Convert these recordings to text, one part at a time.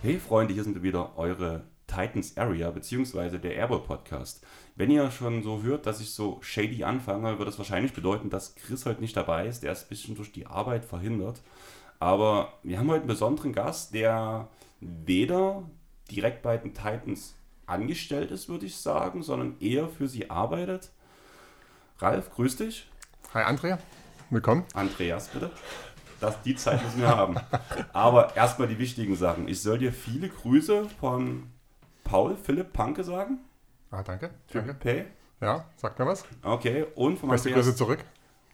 Hey Freunde, hier sind wieder eure Titans Area beziehungsweise der Airball Podcast. Wenn ihr schon so hört, dass ich so shady anfange, wird das wahrscheinlich bedeuten, dass Chris heute nicht dabei ist. Der ist ein bisschen durch die Arbeit verhindert. Aber wir haben heute einen besonderen Gast, der weder direkt bei den Titans angestellt ist, würde ich sagen, sondern eher für sie arbeitet. Ralf, grüß dich. Hi Andrea, willkommen. Andreas, bitte. Das, die Zeit müssen wir haben. Aber erstmal die wichtigen Sachen. Ich soll dir viele Grüße von Paul Philipp Panke sagen. Ah, danke. Danke. Pay. Ja, sag mir was. Okay. Und vom, Beste Grüße Andreas, zurück.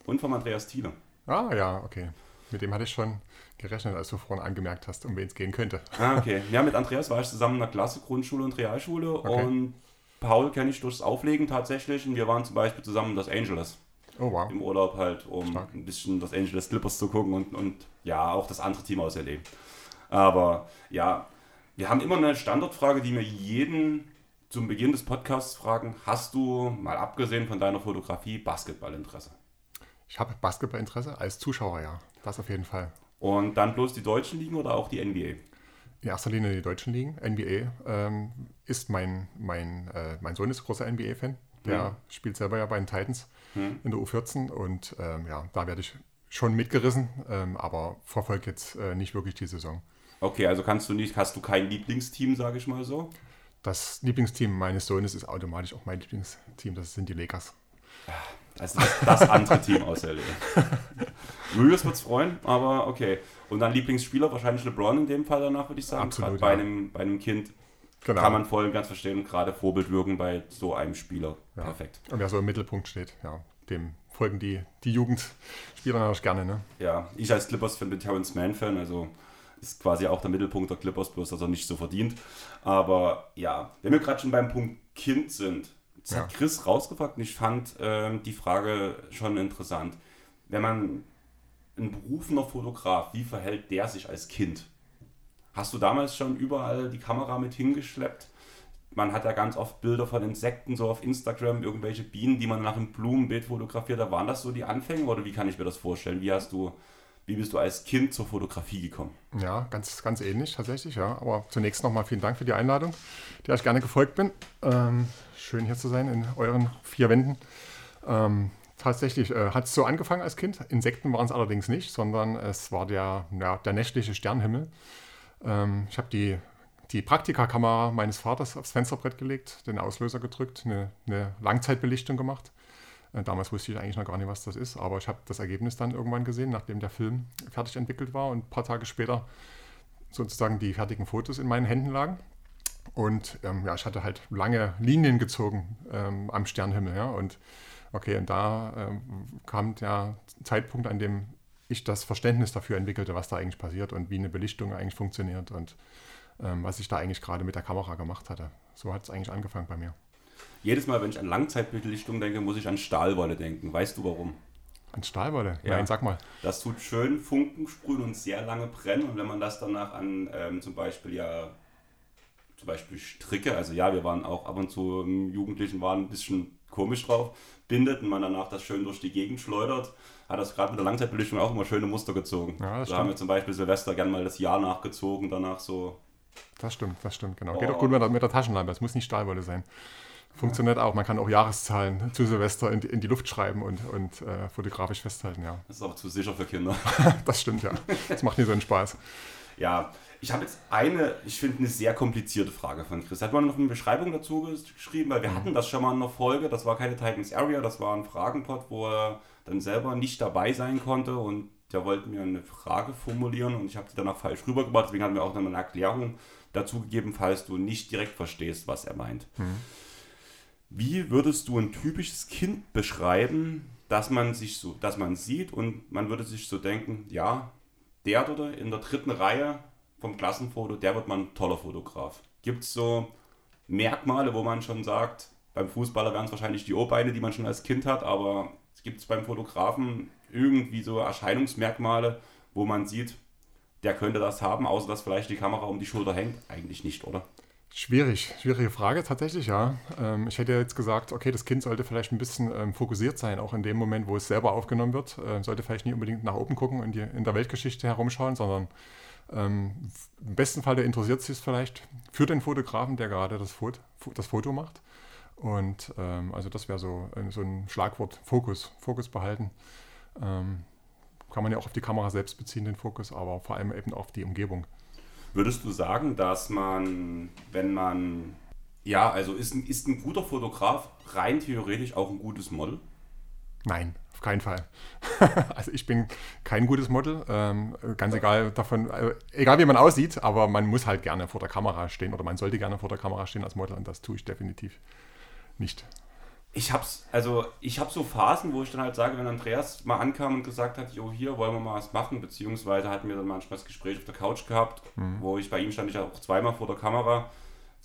und vom Andreas Thiele. Ah, ja, okay. Mit dem hatte ich schon gerechnet, als du vorhin angemerkt hast, um wen es gehen könnte. Ah, okay. Ja, mit Andreas war ich zusammen in der Klasse, Grundschule und Realschule. Okay. Und Paul kenne ich durchs Auflegen tatsächlich. Und wir waren zum Beispiel zusammen in Los Angeles Oh, wow. im Urlaub halt, um Stark. ein bisschen Los Angeles Clippers zu gucken und, und ja, auch das andere Team aus LA. Aber ja, wir haben immer eine Standardfrage, die wir jeden zum Beginn des Podcasts fragen. Hast du, mal abgesehen von deiner Fotografie, Basketballinteresse? Ich habe Basketballinteresse als Zuschauer, ja. Das auf jeden Fall. Und dann bloß die deutschen Ligen oder auch die NBA? In erster Linie die deutschen Ligen. NBA ähm, ist mein, mein, äh, mein Sohn ist großer NBA-Fan. Der Ja. spielt selber ja bei den Titans Hm. in der U14 und ähm, ja, da werde ich schon mitgerissen, ähm, aber verfolge jetzt äh, nicht wirklich die Saison. Okay, also kannst du nicht, hast du kein Lieblingsteam, sage ich mal so? Das Lieblingsteam meines Sohnes ist automatisch auch mein Lieblingsteam, das sind die Lakers. Also das, das andere Team aus LA. Julius wird es freuen, aber okay. Und dann Lieblingsspieler, wahrscheinlich LeBron in dem Fall danach, würde ich sagen. Absolut, bei, ja. einem, bei einem Kind Genau. kann man voll und ganz verstehen und gerade Vorbild wirken bei so einem Spieler. Ja. Perfekt. Und wer so im Mittelpunkt steht, ja, dem folgen die, die Jugendspieler natürlich gerne. Ne? Ja, ich als Clippers-Fan bin Terrence Mann-Fan, also ist quasi auch der Mittelpunkt der Clippers, bloß dass er nicht so verdient. Aber ja, wenn wir gerade schon beim Punkt Kind sind, das Ja. hat Chris rausgefragt und ich fand ähm, die Frage schon interessant. Wenn man ein berufener Fotograf, wie verhält der sich als Kind? Hast du damals schon überall die Kamera mit hingeschleppt? Man hat ja ganz oft Bilder von Insekten so auf Instagram, irgendwelche Bienen, die man nach einem Blumenbeet fotografiert. Da waren das so die Anfänge oder wie kann ich mir das vorstellen? Wie hast du, wie bist du als Kind zur Fotografie gekommen? Ja, ganz, ganz ähnlich tatsächlich, ja. Aber zunächst nochmal vielen Dank für die Einladung, der ich gerne gefolgt bin. Ähm, schön hier zu sein in euren vier Wänden. Ähm, tatsächlich äh, hat es so angefangen als Kind. Insekten waren es allerdings nicht, sondern es war der, ja, der nächtliche Sternenhimmel. Ähm, ich habe die, die Praktikakamera meines Vaters aufs Fensterbrett gelegt, den Auslöser gedrückt, eine, eine Langzeitbelichtung gemacht. Äh, Damals wusste ich eigentlich noch gar nicht, was das ist, aber ich habe das Ergebnis dann irgendwann gesehen, nachdem der Film fertig entwickelt war und ein paar Tage später sozusagen die fertigen Fotos in meinen Händen lagen. Und ähm, ja, ich hatte halt lange Linien gezogen ähm, am Sternhimmel. Ja, und okay, und da ähm, kam der Zeitpunkt, an dem ich das Verständnis dafür entwickelte, was da eigentlich passiert und wie eine Belichtung eigentlich funktioniert und ähm, was ich da eigentlich gerade mit der Kamera gemacht hatte. So hat es eigentlich angefangen bei mir. Jedes Mal, wenn ich an Langzeitbelichtung denke, muss ich an Stahlwolle denken. Weißt du warum? An Stahlwolle? Ja. Nein, sag mal. Das tut schön Funken sprühen und sehr lange brennen. Und wenn man das danach an ähm, zum Beispiel ja zum Beispiel Stricke, also ja, wir waren auch ab und zu im Jugendlichen waren ein bisschen komisch drauf, bindet und man danach das schön durch die Gegend schleudert, hat das gerade mit der Langzeitbelichtung auch immer schöne Muster gezogen. Ja, da haben wir stimmt. zum Beispiel Silvester gern mal das Jahr nachgezogen, danach so. Das stimmt, das stimmt, genau. Oh. Geht auch gut mit der, mit der Taschenlampe, es muss nicht Stahlwolle sein. Funktioniert auch, man kann auch Jahreszahlen zu Silvester in die, in die Luft schreiben und, und äh, fotografisch festhalten, ja. Das ist aber zu sicher für Kinder. Das stimmt, ja. Das macht nicht so einen Spaß. Ja, ich habe jetzt eine, ich finde, eine sehr komplizierte Frage von Chris. Hat man noch eine Beschreibung dazu geschrieben, weil wir Mhm. hatten das schon mal in einer Folge. Das war keine Titans Area, das war ein Fragenpot, wo er dann selber nicht dabei sein konnte und der wollte mir eine Frage formulieren und ich habe die danach falsch rübergebracht. Deswegen haben wir auch noch eine Erklärung dazu gegeben, falls du nicht direkt verstehst, was er meint. Mhm. Wie würdest du ein typisches Kind beschreiben, dass man sich so, dass man sieht und man würde sich so denken, ja, der dort in der dritten Reihe vom Klassenfoto, der wird mal ein toller Fotograf. Gibt es so Merkmale, wo man schon sagt, beim Fußballer wären es wahrscheinlich die O-Beine, die man schon als Kind hat, aber es gibt beim Fotografen irgendwie so Erscheinungsmerkmale, wo man sieht, der könnte das haben, außer dass vielleicht die Kamera um die Schulter hängt? Eigentlich nicht, oder? Schwierig, schwierige Frage tatsächlich, ja. Ähm, ich hätte jetzt gesagt, okay, das Kind sollte vielleicht ein bisschen ähm, fokussiert sein, auch in dem Moment, wo es selber aufgenommen wird. Äh, sollte vielleicht nicht unbedingt nach oben gucken und die, in der Weltgeschichte herumschauen, sondern ähm, im besten Fall, der interessiert sich vielleicht für den Fotografen, der gerade das Foto, das Foto macht. Und ähm, also das wäre so, äh, so ein Schlagwort, Fokus, Fokus behalten. Ähm, kann man ja auch auf die Kamera selbst beziehen, den Fokus, aber vor allem eben auf die Umgebung. Würdest du sagen, dass man, wenn man, ja, also ist ein, ist ein guter Fotograf rein theoretisch auch ein gutes Model? Nein, auf keinen Fall. also ich bin kein gutes Model, ähm, ganz egal davon, äh, egal wie man aussieht, aber man muss halt gerne vor der Kamera stehen oder man sollte gerne vor der Kamera stehen als Model und das tue ich definitiv nicht. Ich hab's, also ich habe so Phasen, wo ich dann halt sage, wenn Andreas mal ankam und gesagt hat, jo, hier wollen wir mal was machen, beziehungsweise hatten wir dann manchmal das Gespräch auf der Couch gehabt, mhm. wo ich bei ihm stand ich auch zweimal vor der Kamera.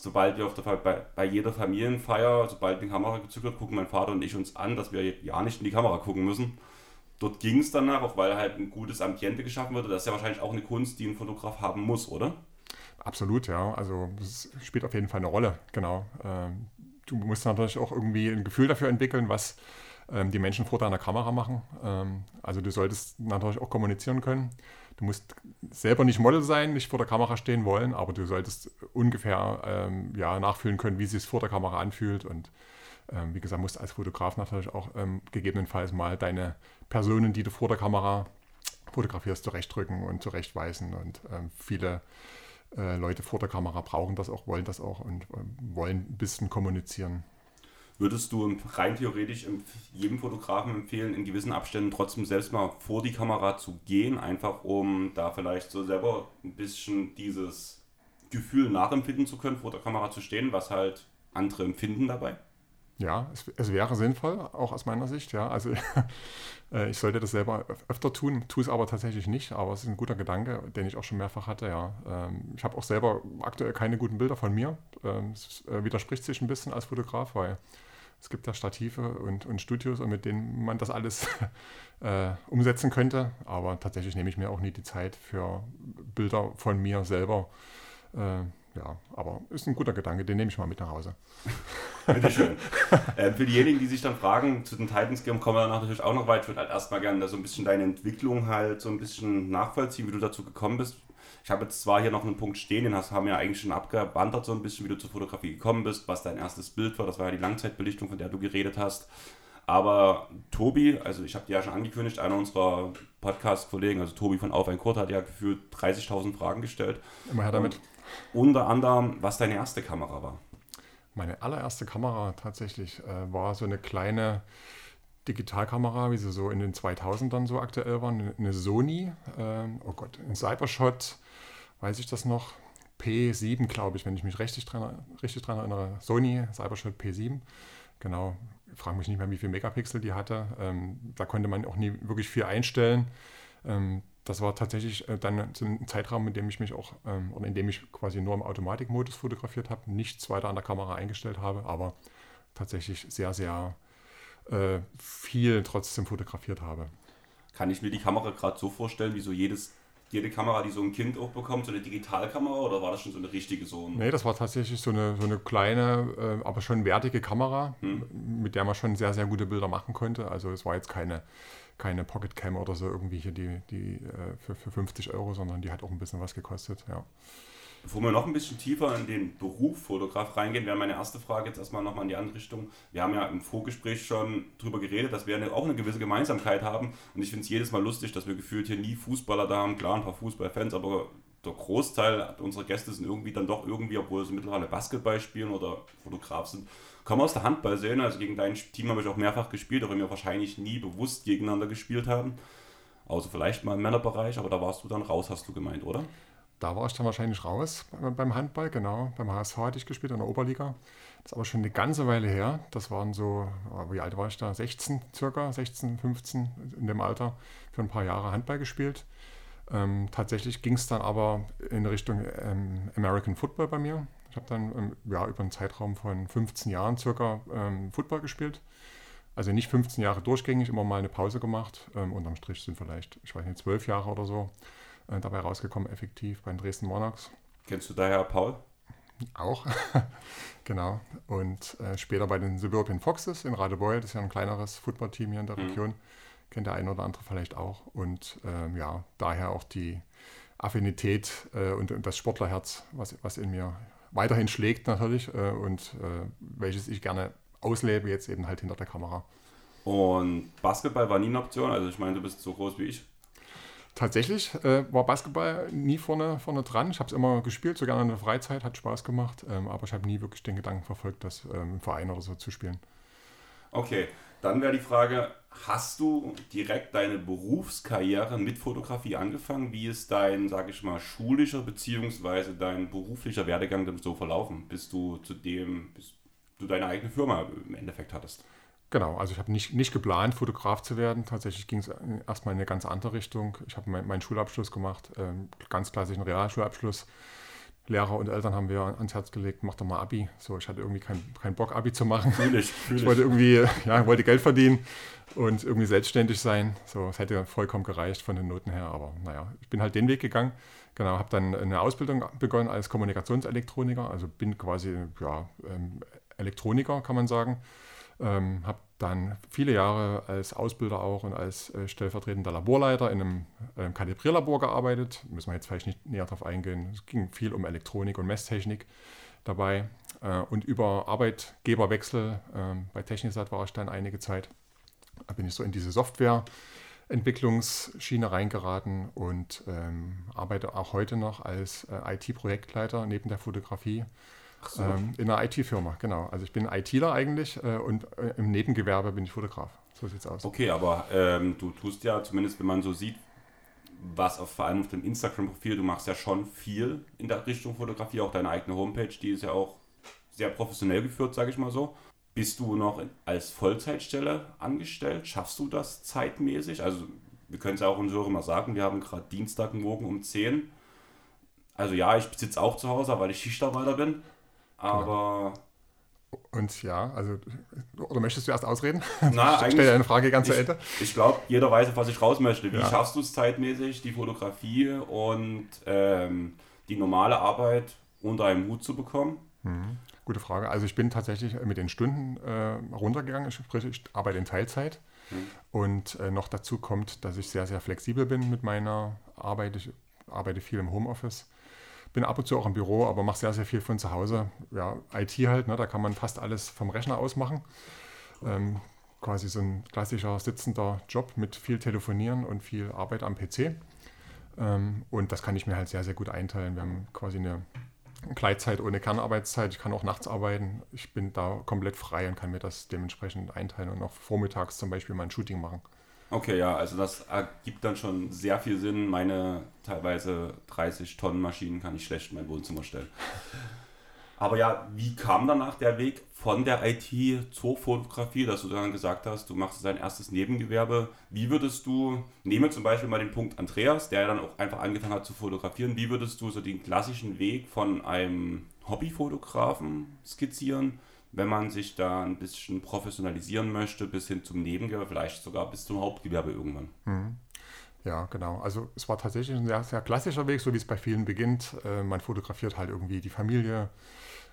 Sobald wir auf der bei, bei jeder Familienfeier, sobald die Kamera gezückt wird, gucken mein Vater und ich uns an, dass wir ja nicht in die Kamera gucken müssen. Dort ging es danach, auch weil halt ein gutes Ambiente geschaffen wurde. Das ist ja wahrscheinlich auch eine Kunst, die ein Fotograf haben muss, oder? Absolut, ja. Also es spielt auf jeden Fall eine Rolle, genau. Ähm, du musst natürlich auch irgendwie ein Gefühl dafür entwickeln, was ähm, die Menschen vor deiner Kamera machen. Ähm, also du solltest natürlich auch kommunizieren können. Du musst selber nicht Model sein, nicht vor der Kamera stehen wollen, aber du solltest ungefähr ähm, ja, nachfühlen können, wie es sich vor der Kamera anfühlt. Und ähm, wie gesagt, musst als Fotograf natürlich auch ähm, gegebenenfalls mal deine Personen, die du vor der Kamera fotografierst, zurechtdrücken und zurechtweisen. Und ähm, viele äh, Leute vor der Kamera brauchen das auch, wollen das auch und äh, wollen ein bisschen kommunizieren. Würdest du rein theoretisch jedem Fotografen empfehlen, in gewissen Abständen trotzdem selbst mal vor die Kamera zu gehen, einfach um da vielleicht so selber ein bisschen dieses Gefühl nachempfinden zu können, vor der Kamera zu stehen, was halt andere empfinden dabei? Ja, es, es, wäre sinnvoll, auch aus meiner Sicht, ja. Also äh, ich sollte das selber öfter tun, tue es aber tatsächlich nicht, aber es ist ein guter Gedanke, den ich auch schon mehrfach hatte, ja. Ähm, ich habe auch selber aktuell keine guten Bilder von mir. Ähm, es äh, widerspricht sich ein bisschen als Fotograf, weil es gibt da Stative und, und Studios, mit denen man das alles äh, umsetzen könnte. Aber tatsächlich nehme ich mir auch nie die Zeit für Bilder von mir selber. Äh, ja, aber ist ein guter Gedanke, den nehme ich mal mit nach Hause. Bitte schön. äh, für diejenigen, die sich dann fragen, zu den Titans Game kommen wir danach natürlich auch noch weit. Ich würde halt erstmal gerne so ein bisschen deine Entwicklung halt so ein bisschen nachvollziehen, wie du dazu gekommen bist. Ich habe jetzt zwar hier noch einen Punkt stehen, den hast, haben wir ja eigentlich schon abgewandert, so ein bisschen, wie du zur Fotografie gekommen bist, was dein erstes Bild war. Das war ja die Langzeitbelichtung, von der du geredet hast. Aber Tobi, also ich habe dir ja schon angekündigt, einer unserer Podcast-Kollegen, also Tobi von Auf ein Kurt, hat ja gefühlt 30.000 Fragen gestellt. Immer her damit. Und unter anderem, was deine erste Kamera war. Meine allererste Kamera tatsächlich äh, war so eine kleine Digitalkamera, wie sie so in den 2000ern so aktuell war, eine Sony, äh, oh Gott, ein Cybershot, weiß ich das noch, P7, glaube ich, wenn ich mich richtig dran, richtig dran erinnere. Sony Cybershot P7, genau. Ich frage mich nicht mehr, wie viele Megapixel die hatte. Ähm, da konnte man auch nie wirklich viel einstellen. Ähm, das war tatsächlich äh, dann so ein Zeitraum, in dem ich mich auch, ähm, oder in dem ich quasi nur im Automatikmodus fotografiert habe, nichts weiter an der Kamera eingestellt habe, aber tatsächlich sehr, sehr äh, viel trotzdem fotografiert habe. Kann ich mir die Kamera gerade so vorstellen, wie so jedes, jede Kamera, die so ein Kind auch bekommt, so eine Digitalkamera oder war das schon so eine richtige so? Nee, das war tatsächlich so eine, so eine kleine, äh, aber schon wertige Kamera, hm. mit der man schon sehr, sehr gute Bilder machen konnte. Also es war jetzt keine keine Pocketcam oder so irgendwie hier die, die äh, für, für 50 Euro, sondern die hat auch ein bisschen was gekostet, ja. Bevor wir noch ein bisschen tiefer in den Beruf Fotograf reingehen, wäre meine erste Frage jetzt erstmal nochmal in die andere Richtung. Wir haben ja im Vorgespräch schon darüber geredet, dass wir eine, auch eine gewisse Gemeinsamkeit haben. Und ich finde es jedes Mal lustig, dass wir gefühlt hier nie Fußballer da haben. Klar, ein paar Fußballfans, aber der Großteil unserer Gäste sind irgendwie dann doch irgendwie, obwohl sie mittlerweile Basketball spielen oder Fotograf sind, komme aus der Handballszene, also gegen dein Team habe ich auch mehrfach gespielt, auch wenn wir wahrscheinlich nie bewusst gegeneinander gespielt haben. Außer vielleicht mal im Männerbereich, aber da warst du dann raus, hast du gemeint, oder? Da war ich dann wahrscheinlich raus beim Handball, genau. Beim HSV hatte ich gespielt in der Oberliga. Das ist aber schon eine ganze Weile her. Das waren so, wie alt war ich da? 16 circa, 16, 15 in dem Alter. Für ein paar Jahre Handball gespielt. Ähm, tatsächlich ging es dann aber in Richtung ähm, American Football bei mir. Ich habe dann ähm, ja, über einen Zeitraum von 15 Jahren circa ähm, Football gespielt. Also nicht 15 Jahre durchgängig, immer mal eine Pause gemacht. Ähm, unterm Strich sind vielleicht, ich weiß nicht, 12 Jahre oder so. Äh, dabei rausgekommen, effektiv bei den Dresden Monarchs. Kennst du daher Paul? Auch, genau. Und äh, später bei den Suburban Foxes in Radebeul, das ist ja ein kleineres Footballteam hier in der Mhm. Region. Kennt der eine oder andere vielleicht auch. Und ähm, ja, daher auch die Affinität äh, und, und das Sportlerherz, was, was in mir weiterhin schlägt natürlich äh, und äh, welches ich gerne auslebe, jetzt eben halt hinter der Kamera. Und Basketball war nie eine Option. Also ich meine, du bist so groß wie ich. Tatsächlich äh, war Basketball nie vorne, vorne dran. Ich habe es immer gespielt, sogar in der Freizeit, hat Spaß gemacht, ähm, aber ich habe nie wirklich den Gedanken verfolgt, das ähm, im Verein oder so zu spielen. Okay, dann wäre die Frage, hast du direkt deine Berufskarriere mit Fotografie angefangen? Wie ist dein, sage ich mal, schulischer bzw. dein beruflicher Werdegang denn so verlaufen, bis du zu dem, bis du deine eigene Firma im Endeffekt hattest? Genau, also ich habe nicht, nicht geplant, Fotograf zu werden. Tatsächlich ging es erstmal in eine ganz andere Richtung. Ich habe mein, meinen Schulabschluss gemacht, ähm, ganz klassischen Realschulabschluss. Lehrer und Eltern haben wir ans Herz gelegt, mach doch mal Abi. So, ich hatte irgendwie keinen keinen Bock, Abi zu machen. Fühl ich, fühl Ich ich. wollte irgendwie, ja, wollte Geld verdienen und irgendwie selbstständig sein. So, es hätte vollkommen gereicht von den Noten her, aber naja, ich bin halt den Weg gegangen. Genau, habe dann eine Ausbildung begonnen als Kommunikationselektroniker, also bin quasi ja, ähm, Elektroniker, kann man sagen. Ähm, habe dann viele Jahre als Ausbilder auch und als äh, stellvertretender Laborleiter in einem ähm, Kalibrierlabor gearbeitet. Müssen wir jetzt vielleicht nicht näher darauf eingehen. Es ging viel um Elektronik und Messtechnik dabei. Äh, und über Arbeitgeberwechsel ähm, bei Technisat war ich dann einige Zeit. Da bin ich so in diese Softwareentwicklungsschiene reingeraten und ähm, arbeite auch heute noch als äh, IT-Projektleiter neben der Fotografie so. ähm, in einer IT-Firma. Genau. Also ich bin ITler eigentlich äh, und äh, im Nebengewerbe bin ich Fotograf. So sieht's aus. Okay, aber ähm, du tust ja, zumindest wenn man so sieht, was auf, vor allem auf dem Instagram-Profil, du machst ja schon viel in der Richtung Fotografie, auch deine eigene Homepage, die ist ja auch sehr professionell geführt, sage ich mal so. Bist du noch als Vollzeitstelle angestellt? Schaffst du das zeitmäßig? Also wir können es ja auch unseren Hörern mal sagen, wir haben gerade Dienstagmorgen um 10. Also ja, ich sitze auch zu Hause, weil ich Schichtarbeiter bin. Aber Und ja, also, oder möchtest du erst ausreden? na, Ich stelle eine Frage ganz zu Ende. ich glaube, jeder weiß, was ich raus möchte. Wie Ja. schaffst du es zeitmäßig, die Fotografie und ähm, die normale Arbeit unter einem Hut zu bekommen? Gute Frage. Also ich bin tatsächlich mit den Stunden äh, runtergegangen, sprich ich arbeite in Teilzeit. Und äh, noch dazu kommt, dass ich sehr, sehr flexibel bin mit meiner Arbeit. Ich arbeite viel im Homeoffice. Bin ab und zu auch im Büro, aber mache sehr, sehr viel von zu Hause. Ja, IT halt, ne, da kann man fast alles vom Rechner aus machen. Ähm, quasi so ein klassischer sitzender Job mit viel Telefonieren und viel Arbeit am PC. Ähm, und das kann ich mir halt sehr, sehr gut einteilen. Wir haben quasi eine Gleitzeit ohne Kernarbeitszeit. Ich kann auch nachts arbeiten. Ich bin da komplett frei und kann mir das dementsprechend einteilen und auch vormittags zum Beispiel mal ein Shooting machen. Okay, ja, also das ergibt dann schon sehr viel Sinn. Meine teilweise 30 Tonnen Maschinen kann ich schlecht in mein Wohnzimmer stellen. Aber ja, wie kam danach der Weg von der IT zur Fotografie, dass du dann gesagt hast, du machst dein erstes Nebengewerbe? Wie würdest du, nehme zum Beispiel mal den Punkt Andreas, der dann auch einfach angefangen hat zu fotografieren, wie würdest du so den klassischen Weg von einem Hobbyfotografen skizzieren, wenn man sich da ein bisschen professionalisieren möchte, bis hin zum Nebengewerbe, vielleicht sogar bis zum Hauptgewerbe irgendwann? Ja, genau. Also es war tatsächlich ein sehr, sehr klassischer Weg, so wie es bei vielen beginnt. Äh, man fotografiert halt irgendwie die Familie.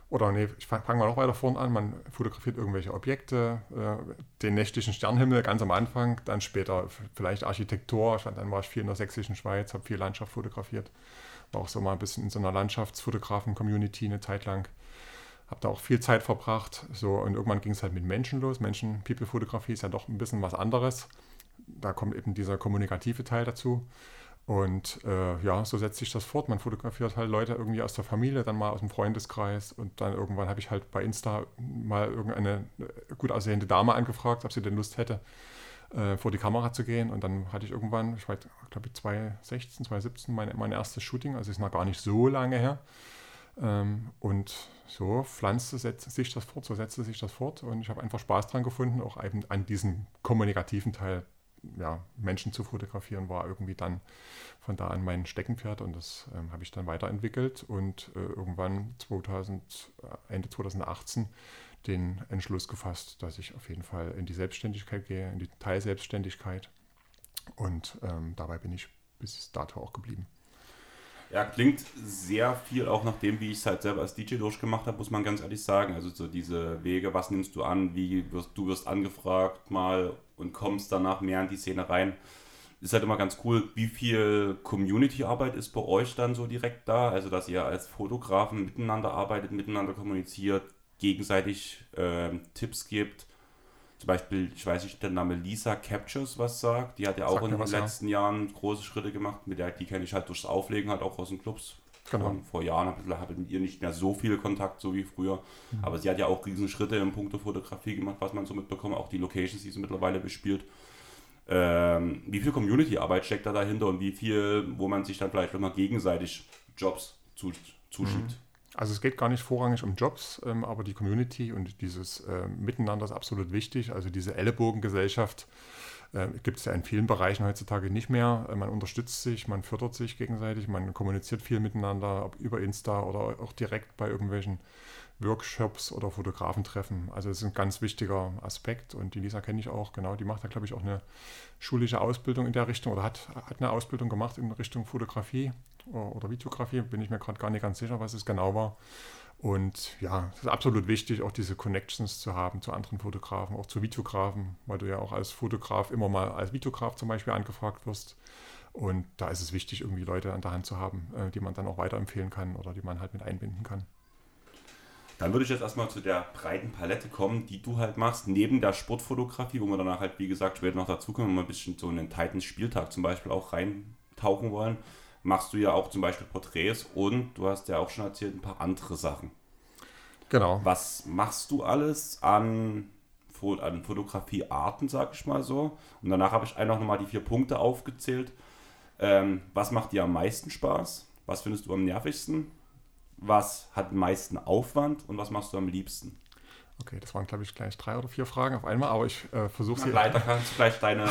Oder nee, ich fange fang mal noch weiter vorne an. Man fotografiert irgendwelche Objekte, äh, den nächtlichen Sternhimmel ganz am Anfang, dann später vielleicht Architektur. Dann war ich viel in der sächsischen Schweiz, habe viel Landschaft fotografiert. War auch so mal ein bisschen in so einer Landschaftsfotografen-Community eine Zeit lang. Habe da auch viel Zeit verbracht. So, und irgendwann ging es halt mit Menschen los. Menschen-People-Fotografie ist ja doch ein bisschen was anderes. Da kommt eben dieser kommunikative Teil dazu. Und äh, ja, so setzt sich das fort. Man fotografiert halt Leute irgendwie aus der Familie, dann mal aus dem Freundeskreis. Und dann irgendwann habe ich halt bei Insta mal irgendeine äh, gut aussehende Dame angefragt, ob sie denn Lust hätte, äh, vor die Kamera zu gehen. Und dann hatte ich irgendwann, ich weiß, glaube ich, 2016, 2017 mein, mein erstes Shooting. Also ist noch gar nicht so lange her. Ähm, und so pflanzte sich das fort, so setzte sich das fort. Und ich habe einfach Spaß dran gefunden, auch eben an diesem kommunikativen Teil ja, Menschen zu fotografieren, war irgendwie dann von da an mein Steckenpferd und das ähm, habe ich dann weiterentwickelt und äh, irgendwann 2000, äh, Ende 2018 den Entschluss gefasst, dass ich auf jeden Fall in die Selbstständigkeit gehe, in die Teilselbstständigkeit und ähm, dabei bin ich bis dato auch geblieben. Ja, klingt sehr viel auch nach dem, wie ich es halt selber als DJ durchgemacht habe, muss man ganz ehrlich sagen. Also so diese Wege, was nimmst du an, wie wirst du wirst angefragt mal und kommst danach mehr in die Szene rein. Ist halt immer ganz cool, wie viel Community-Arbeit ist bei euch dann so direkt da? Also dass ihr als Fotografen miteinander arbeitet, miteinander kommuniziert, gegenseitig äh, Tipps gibt. Zum Beispiel, ich weiß nicht, der Name Lisa Captures was sagt. Die hat ja auch in den was, ja. letzten Jahren große Schritte gemacht. Mit der, die kenne ich halt durchs Auflegen halt auch aus den Clubs. Genau. Von vor Jahren habe hab ich mit ihr nicht mehr so viel Kontakt, so wie früher. Aber sie hat ja auch riesen Schritte im Punkto Fotografie gemacht, was man so mitbekommt. Auch die Locations, die sie mittlerweile bespielt. Ähm, wie viel Community-Arbeit steckt da dahinter und wie viel, wo man sich dann vielleicht immer gegenseitig Jobs zu, zuschiebt? Also es geht gar nicht vorrangig um Jobs, ähm, aber die Community und dieses äh, Miteinander ist absolut wichtig. Also diese Ellenbogengesellschaft äh, gibt es ja in vielen Bereichen heutzutage nicht mehr. Äh, man unterstützt sich, man fördert sich gegenseitig, man kommuniziert viel miteinander, ob über Insta oder auch direkt bei irgendwelchen Workshops oder Fotografentreffen. Also das ist ein ganz wichtiger Aspekt und die Lisa kenne ich auch, genau, die macht da glaube ich auch eine schulische Ausbildung in der Richtung oder hat, hat eine Ausbildung gemacht in Richtung Fotografie oder, oder Videografie, bin ich mir gerade gar nicht ganz sicher, was es genau war. Und ja, es ist absolut wichtig, auch diese Connections zu haben zu anderen Fotografen, auch zu Videografen, weil du ja auch als Fotograf immer mal als Videograf zum Beispiel angefragt wirst. Und da ist es wichtig, irgendwie Leute an der Hand zu haben, äh, die man dann auch weiterempfehlen kann oder die man halt mit einbinden kann. Dann würde ich jetzt erstmal zu der breiten Palette kommen, die du halt machst, neben der Sportfotografie, wo wir danach halt, wie gesagt, später noch dazu kommen, wenn wir ein bisschen so in den Titans-Spieltag zum Beispiel auch reintauchen wollen, machst du ja auch zum Beispiel Porträts und du hast ja auch schon erzählt, ein paar andere Sachen. Genau. Was machst du alles an, an Fotografiearten, sag ich mal so? Und danach habe ich einfach nochmal die vier Punkte aufgezählt. Ähm, was macht dir am meisten Spaß? Was findest du am nervigsten? Was hat den meisten Aufwand und was machst du am liebsten? Okay, das waren, glaube ich, gleich drei oder vier Fragen auf einmal, aber ich äh, versuche sie. Leider kannst du gleich deine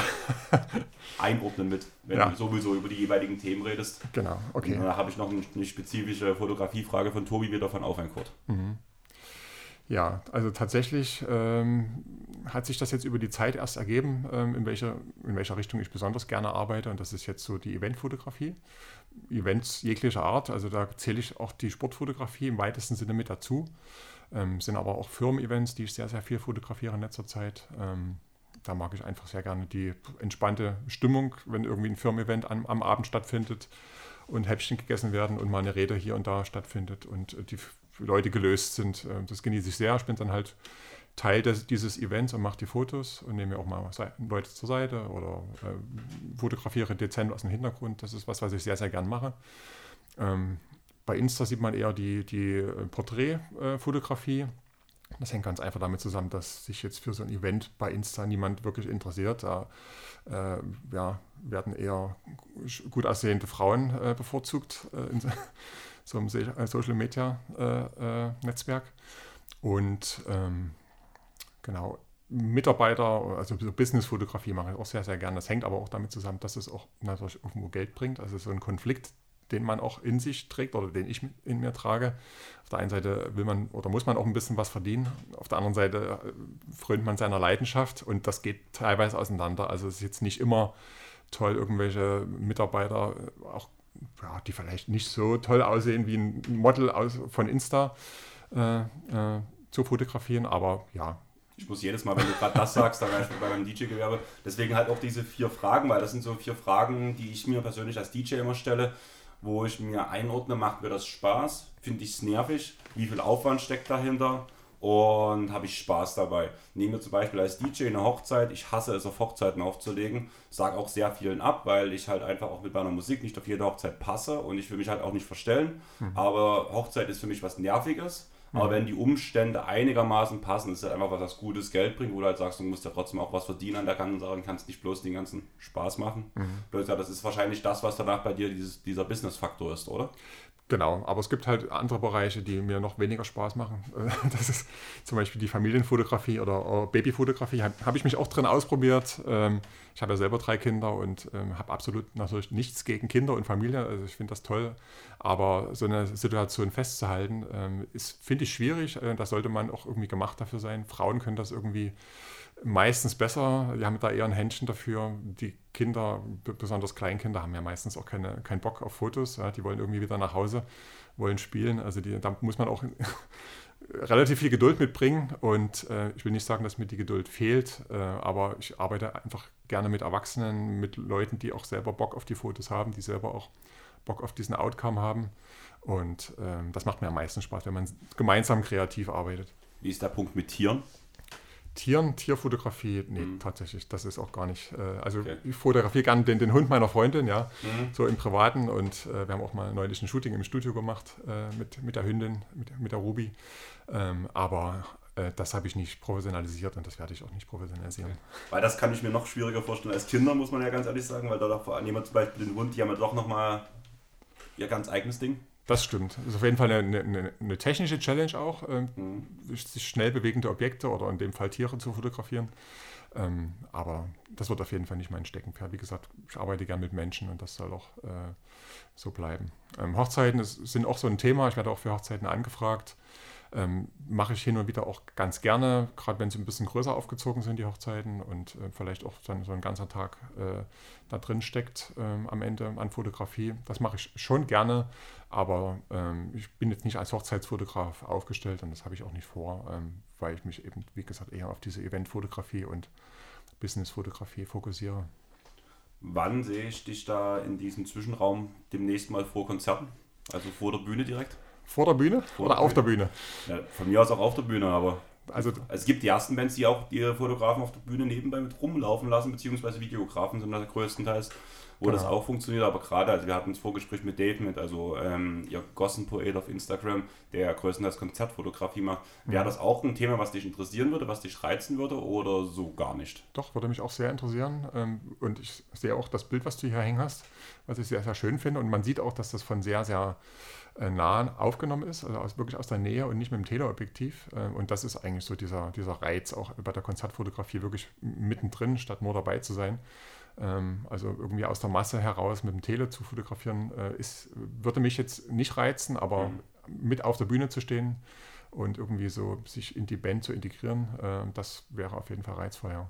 einordnen mit, wenn Ja. du sowieso über die jeweiligen Themen redest. Genau, okay. Und danach habe ich noch eine, spezifische Fotografiefrage von Tobi wieder von Auf ein Kurt. Ja, also tatsächlich ähm, hat sich das jetzt über die Zeit erst ergeben, ähm, in, welcher, in welcher Richtung ich besonders gerne arbeite. Und das ist jetzt so die Eventfotografie. Events jeglicher Art, also da zähle ich auch die Sportfotografie im weitesten Sinne mit dazu. Ähm, sind aber auch Firmen-Events, die ich sehr, sehr viel fotografiere in letzter Zeit. Ähm, da mag ich einfach sehr gerne die entspannte Stimmung, wenn irgendwie ein Firmen-Event am, am Abend stattfindet und Häppchen gegessen werden und mal eine Rede hier und da stattfindet und äh, die Leute gelöst sind. Äh, Das genieße ich sehr. Ich bin dann halt Teil des, dieses Events und mache die Fotos und nehme auch mal Leute zur Seite oder äh, fotografiere dezent aus dem Hintergrund. Das ist was, was ich sehr, sehr gern mache. Ähm, bei Insta sieht man eher die, die äh, Porträtfotografie. Das hängt ganz einfach damit zusammen, dass sich jetzt für so ein Event bei Insta niemand wirklich interessiert. Da äh, ja, werden eher gut aussehende Frauen äh, bevorzugt äh, in so, einem äh, Social Media äh, Netzwerk. Und ähm, genau, Mitarbeiter, also so Business-Fotografie mache ich auch sehr, sehr gerne. Das hängt aber auch damit zusammen, dass es auch natürlich irgendwo Geld bringt. Also so ein Konflikt, den man auch in sich trägt oder den ich in mir trage. Auf der einen Seite will man oder muss man auch ein bisschen was verdienen. Auf der anderen Seite äh, frönt man seiner Leidenschaft und das geht teilweise auseinander. Also es ist jetzt nicht immer toll, irgendwelche Mitarbeiter, äh, auch ja, die vielleicht nicht so toll aussehen wie ein Model aus, von Insta äh, äh, zu fotografieren, aber ja, Ich muss jedes Mal, wenn du gerade das sagst, da ich bei meinem DJ-Gewerbe. Deswegen halt auch diese vier Fragen, weil das sind so vier Fragen, die ich mir persönlich als DJ immer stelle, wo ich mir einordne, macht mir das Spaß, finde ich es nervig, wie viel Aufwand steckt dahinter? Und habe ich Spaß dabei. Nehmen wir zum Beispiel als DJ eine Hochzeit, ich hasse es auf Hochzeiten aufzulegen, sage auch sehr vielen ab, weil ich halt einfach auch mit meiner Musik nicht auf jede Hochzeit passe und ich will mich halt auch nicht verstellen, aber Hochzeit ist für mich was Nerviges. Aber wenn die Umstände einigermaßen passen, ist halt einfach was, was gutes Geld bringt, wo du halt sagst, du musst ja trotzdem auch was verdienen an der ganzen Sache und kannst nicht bloß den ganzen Spaß machen. Ja, das ist wahrscheinlich das, was danach bei dir dieses, dieser Business-Faktor ist, oder? Genau, aber es gibt halt andere Bereiche, die mir noch weniger Spaß machen. Das ist zum Beispiel die Familienfotografie oder Babyfotografie. Habe hab ich mich auch drin ausprobiert. Ähm, Ich habe ja selber drei Kinder und ähm, habe absolut natürlich nichts gegen Kinder und Familie. Also ich finde das toll. Aber so eine Situation festzuhalten, ähm, ist, finde ich schwierig. Äh, Da sollte man auch irgendwie gemacht dafür sein. Frauen können das irgendwie meistens besser. Die haben da eher ein Händchen dafür. Die Kinder, besonders Kleinkinder, haben ja meistens auch keine, keinen Bock auf Fotos. Ja. Die wollen irgendwie wieder nach Hause, wollen spielen. Also die, da muss man auch relativ viel Geduld mitbringen. Und äh, ich will nicht sagen, dass mir die Geduld fehlt, äh, aber ich arbeite einfach gerne mit Erwachsenen, mit Leuten, die auch selber Bock auf die Fotos haben, die selber auch Bock auf diesen Outcome haben. Und ähm, das macht mir am meisten Spaß, wenn man gemeinsam kreativ arbeitet. Wie ist der Punkt mit Tieren? Tieren, Tierfotografie, nee, tatsächlich, das ist auch gar nicht. Äh, also Okay. ich fotografiere gerne den, den Hund meiner Freundin, ja, so im Privaten und äh, wir haben auch mal neulich ein Shooting im Studio gemacht äh, mit, mit der Hündin, mit, mit der Ruby. Ähm, aber das habe ich nicht professionalisiert und das werde ich auch nicht professionalisieren. Weil das kann ich mir noch schwieriger vorstellen als Kinder, muss man ja ganz ehrlich sagen, weil da doch vor allem jemand zum Beispiel den Hund, die haben ja doch nochmal ihr ganz eigenes Ding. Das stimmt. Das ist auf jeden Fall eine, eine, eine technische Challenge auch, ähm, sich schnell bewegende Objekte oder in dem Fall Tiere zu fotografieren. Ähm, aber das wird auf jeden Fall nicht mein Steckenpferd. Wie gesagt, ich arbeite gern mit Menschen und das soll auch äh, so bleiben. Ähm, Hochzeiten ist, sind auch so ein Thema. Ich werde auch für Hochzeiten angefragt. Ähm, mache ich hin und wieder auch ganz gerne, gerade wenn sie ein bisschen größer aufgezogen sind, die Hochzeiten und äh, vielleicht auch dann so ein ganzer Tag äh, da drin steckt ähm, am Ende an Fotografie. Das mache ich schon gerne, aber ähm, ich bin jetzt nicht als Hochzeitsfotograf aufgestellt und das habe ich auch nicht vor, ähm, weil ich mich eben, wie gesagt, eher auf diese Eventfotografie und Businessfotografie fokussiere. Wann sehe ich dich da in diesem Zwischenraum demnächst mal vor Konzerten? Also vor der Bühne direkt? Vor der Bühne Vor oder der auf der Bühne? Ja, von mir aus auch auf der Bühne, aber Also es gibt die ersten Bands, die auch ihre Fotografen auf der Bühne nebenbei mit rumlaufen lassen, beziehungsweise Videografen sind das größtenteils, wo das Genau. auch funktioniert. Aber gerade, also wir hatten das Vorgespräch mit Dave, mit also ähm, ihr Gossenpoet auf Instagram, der größtenteils Konzertfotografie macht. Wäre Mhm. das auch ein Thema, was dich interessieren würde, was dich reizen würde oder so gar nicht? Doch, würde mich auch sehr interessieren. Ähm, Und ich sehe auch das Bild, was du hier hängen hast, was ich sehr, sehr schön finde. Und man sieht auch, dass das von sehr, sehr nah aufgenommen ist, also aus, wirklich aus der Nähe und nicht mit dem Teleobjektiv. Ähm, Und das ist eigentlich so dieser, dieser Reiz auch bei der Konzertfotografie, wirklich mittendrin, statt nur dabei zu sein. Ähm, Also irgendwie aus der Masse heraus mit dem Tele zu fotografieren, äh, ist, würde mich jetzt nicht reizen, aber mit auf der Bühne zu stehen und irgendwie so sich in die Band zu integrieren, äh, das wäre auf jeden Fall reizvoll, ja.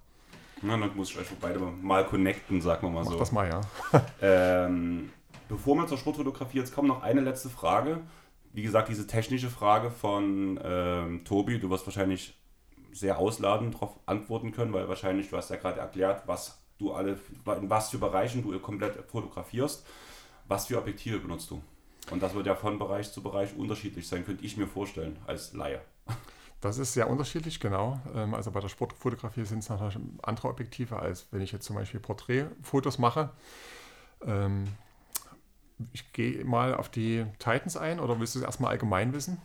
Na, dann muss ich euch beide mal connecten, sagen wir mal Mach so. das mal, ja. Ähm, bevor wir zur Sportfotografie jetzt kommen, noch eine letzte Frage. Wie gesagt, diese technische Frage von ähm, Tobi, du wirst wahrscheinlich sehr ausladend darauf antworten können, weil wahrscheinlich, du hast ja gerade erklärt, was du alle, in was für Bereichen du komplett fotografierst. Was für Objektive benutzt du? Und das wird ja von Bereich zu Bereich unterschiedlich sein, könnte ich mir vorstellen, als Laie. Das ist sehr unterschiedlich, genau. Ähm, Also bei der Sportfotografie sind es natürlich andere Objektive, als wenn ich jetzt zum Beispiel Porträtfotos mache. Ich gehe mal auf die Titans ein oder willst du es erstmal allgemein wissen?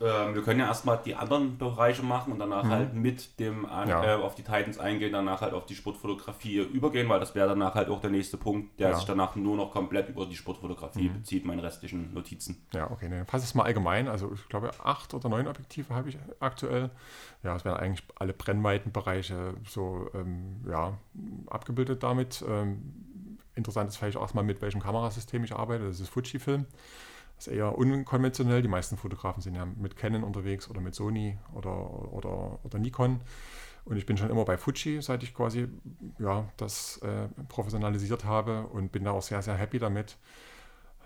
Ähm, wir können ja erstmal die anderen Bereiche machen und danach halt mit dem an, Mhm. Ja. äh, auf die Titans eingehen, danach halt auf die Sportfotografie übergehen, weil das wäre danach halt auch der nächste Punkt, der Ja. Mhm. sich danach nur noch komplett über die Sportfotografie bezieht, meine restlichen Notizen. Ja, okay, dann fasse es mal allgemein. Also ich glaube, acht oder neun Objektive habe ich aktuell. Ja, es werden eigentlich alle Brennweitenbereiche so ähm, ja, abgebildet damit. Ähm, interessant ist vielleicht auch mal, mit welchem Kamerasystem ich arbeite. Das ist Fujifilm. Das ist eher unkonventionell. Die meisten Fotografen sind ja mit Canon unterwegs oder mit Sony oder, oder, oder Nikon. Und ich bin schon immer bei Fuji, seit ich quasi ja, das äh, professionalisiert habe und bin da auch sehr, sehr happy damit.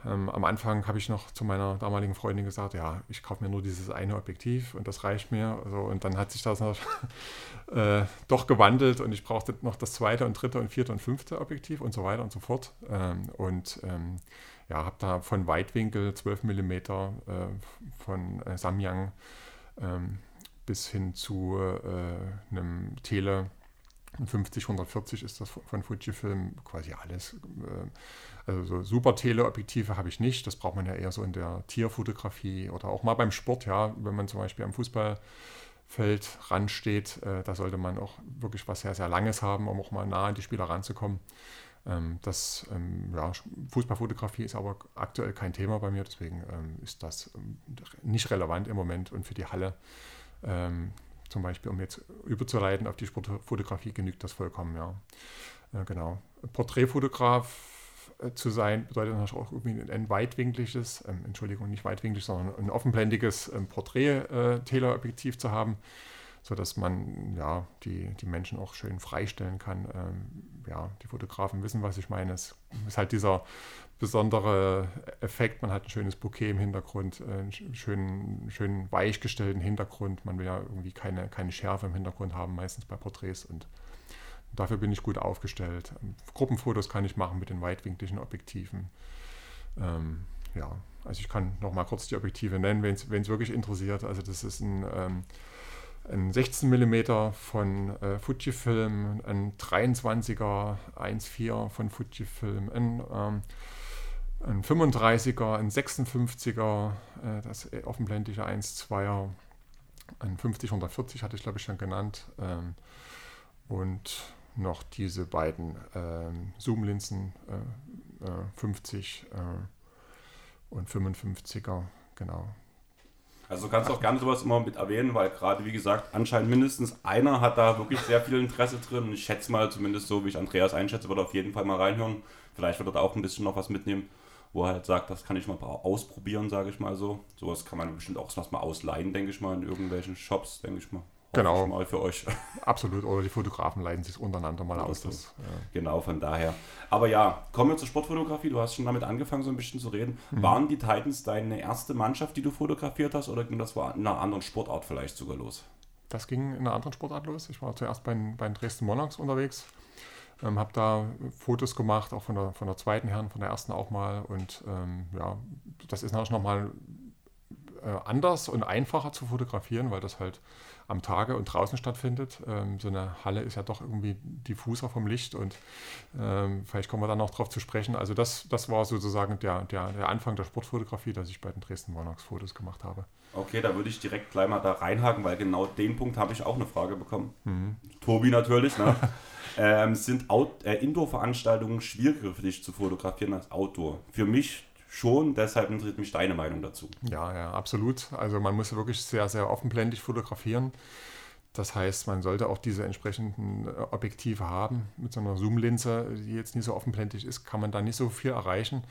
Ähm, am Anfang habe ich noch zu meiner damaligen Freundin gesagt, ja, ich kaufe mir nur dieses eine Objektiv und das reicht mir. Also, und dann hat sich das noch, äh, doch gewandelt und ich brauchte noch das zweite und dritte und vierte und fünfte Objektiv und so weiter und so fort. Ähm, und ähm, ja, habe da von Weitwinkel 12 mm äh, von äh, Samyang ähm, bis hin zu äh, einem Tele 50, 140 ist das von Fujifilm quasi alles. Äh, Also so super Teleobjektive habe ich nicht. Das braucht man ja eher so in der Tierfotografie oder auch mal beim Sport, ja, wenn man zum Beispiel am Fußballfeld ransteht, äh, da sollte man auch wirklich was sehr, sehr Langes haben, um auch mal nah an die Spieler ranzukommen. Ähm, das, ähm, ja, Fußballfotografie ist aber aktuell kein Thema bei mir, deswegen ähm, ist das nicht relevant im Moment und für die Halle zum Beispiel, um jetzt überzuleiten auf die Sportfotografie, genügt das vollkommen, ja. Äh, genau. Porträtfotograf äh, zu sein, bedeutet natürlich auch irgendwie ein weitwinkliges, ähm, Entschuldigung, nicht weitwinklig, sondern ein offenblendiges ähm, Porträt-Teleobjektiv zu haben. sodass man ja, die, die Menschen auch schön freistellen kann. Ähm, ja, die Fotografen wissen, was ich meine. Es ist halt dieser besondere Effekt. Man hat ein schönes Bouquet im Hintergrund, äh, einen schönen, schön weichgestellten Hintergrund. Man will ja irgendwie keine, keine Schärfe im Hintergrund haben, meistens bei Porträts. Und dafür bin ich gut aufgestellt. Gruppenfotos kann ich machen mit den weitwinkligen Objektiven. Ähm, ja, also ich kann noch mal kurz die Objektive nennen, wenn es wirklich interessiert. Also das ist ein, ähm, ein 16 mm von äh, Fujifilm, ein 23er 1.4 von Fujifilm, ein, ähm, ein 35er, ein 56er, äh, das offenblendige 1.2er, ein 50-140 hatte ich glaube ich schon genannt ähm, und noch diese beiden ähm, Zoom-Linsen äh, 50 äh, und 55er, genau. Also du kannst auch gerne sowas immer mit erwähnen, weil gerade, wie gesagt, anscheinend mindestens einer hat da wirklich sehr viel Interesse drin. Ich schätze mal, zumindest so wie ich Andreas einschätze, wird er auf jeden Fall mal reinhören. Vielleicht wird er da auch ein bisschen noch was mitnehmen, wo er halt sagt, das kann ich mal ausprobieren, sage ich mal so. Sowas kann man bestimmt auch mal ausleihen, denke ich mal, in irgendwelchen Shops, denke ich mal. Genau. Mal für euch. Absolut. Oder die Fotografen leiten sich untereinander mal aus. Das, ja. Genau, von daher. Aber ja, kommen wir zur Sportfotografie. Du hast schon damit angefangen, so ein bisschen zu reden. Mhm. Waren die Titans deine erste Mannschaft, die du fotografiert hast, oder ging das in einer anderen Sportart vielleicht sogar los? Das ging in einer anderen Sportart los. Ich war zuerst bei, bei den Dresden Monarchs unterwegs. Ähm, habe da Fotos gemacht, auch von der, von der zweiten Herren, von der ersten auch mal. Und ähm, ja, das ist natürlich nochmal äh, anders und einfacher zu fotografieren, weil das halt am Tage und draußen stattfindet. Ähm, so eine Halle ist ja doch irgendwie diffuser vom Licht und ähm, vielleicht kommen wir dann noch darauf zu sprechen. Also das, das war sozusagen der, der, der Anfang der Sportfotografie, dass ich bei den Dresden Monarchs Fotos gemacht habe. Okay, da würde ich direkt gleich mal da reinhaken, weil genau den Punkt habe ich auch eine Frage bekommen. Mhm. Tobi natürlich. Ne? ähm, sind äh, Indoor-Veranstaltungen schwieriger für dich zu fotografieren als Outdoor? Für mich schon, deshalb interessiert mich deine Meinung dazu. Ja, ja, absolut. Also man muss wirklich sehr, sehr offenblendig fotografieren. Das heißt, man sollte auch diese entsprechenden äh, Objektive haben. Mit so einer Zoom-Linse, die jetzt nicht so offenblendig ist, kann man da nicht so viel erreichen.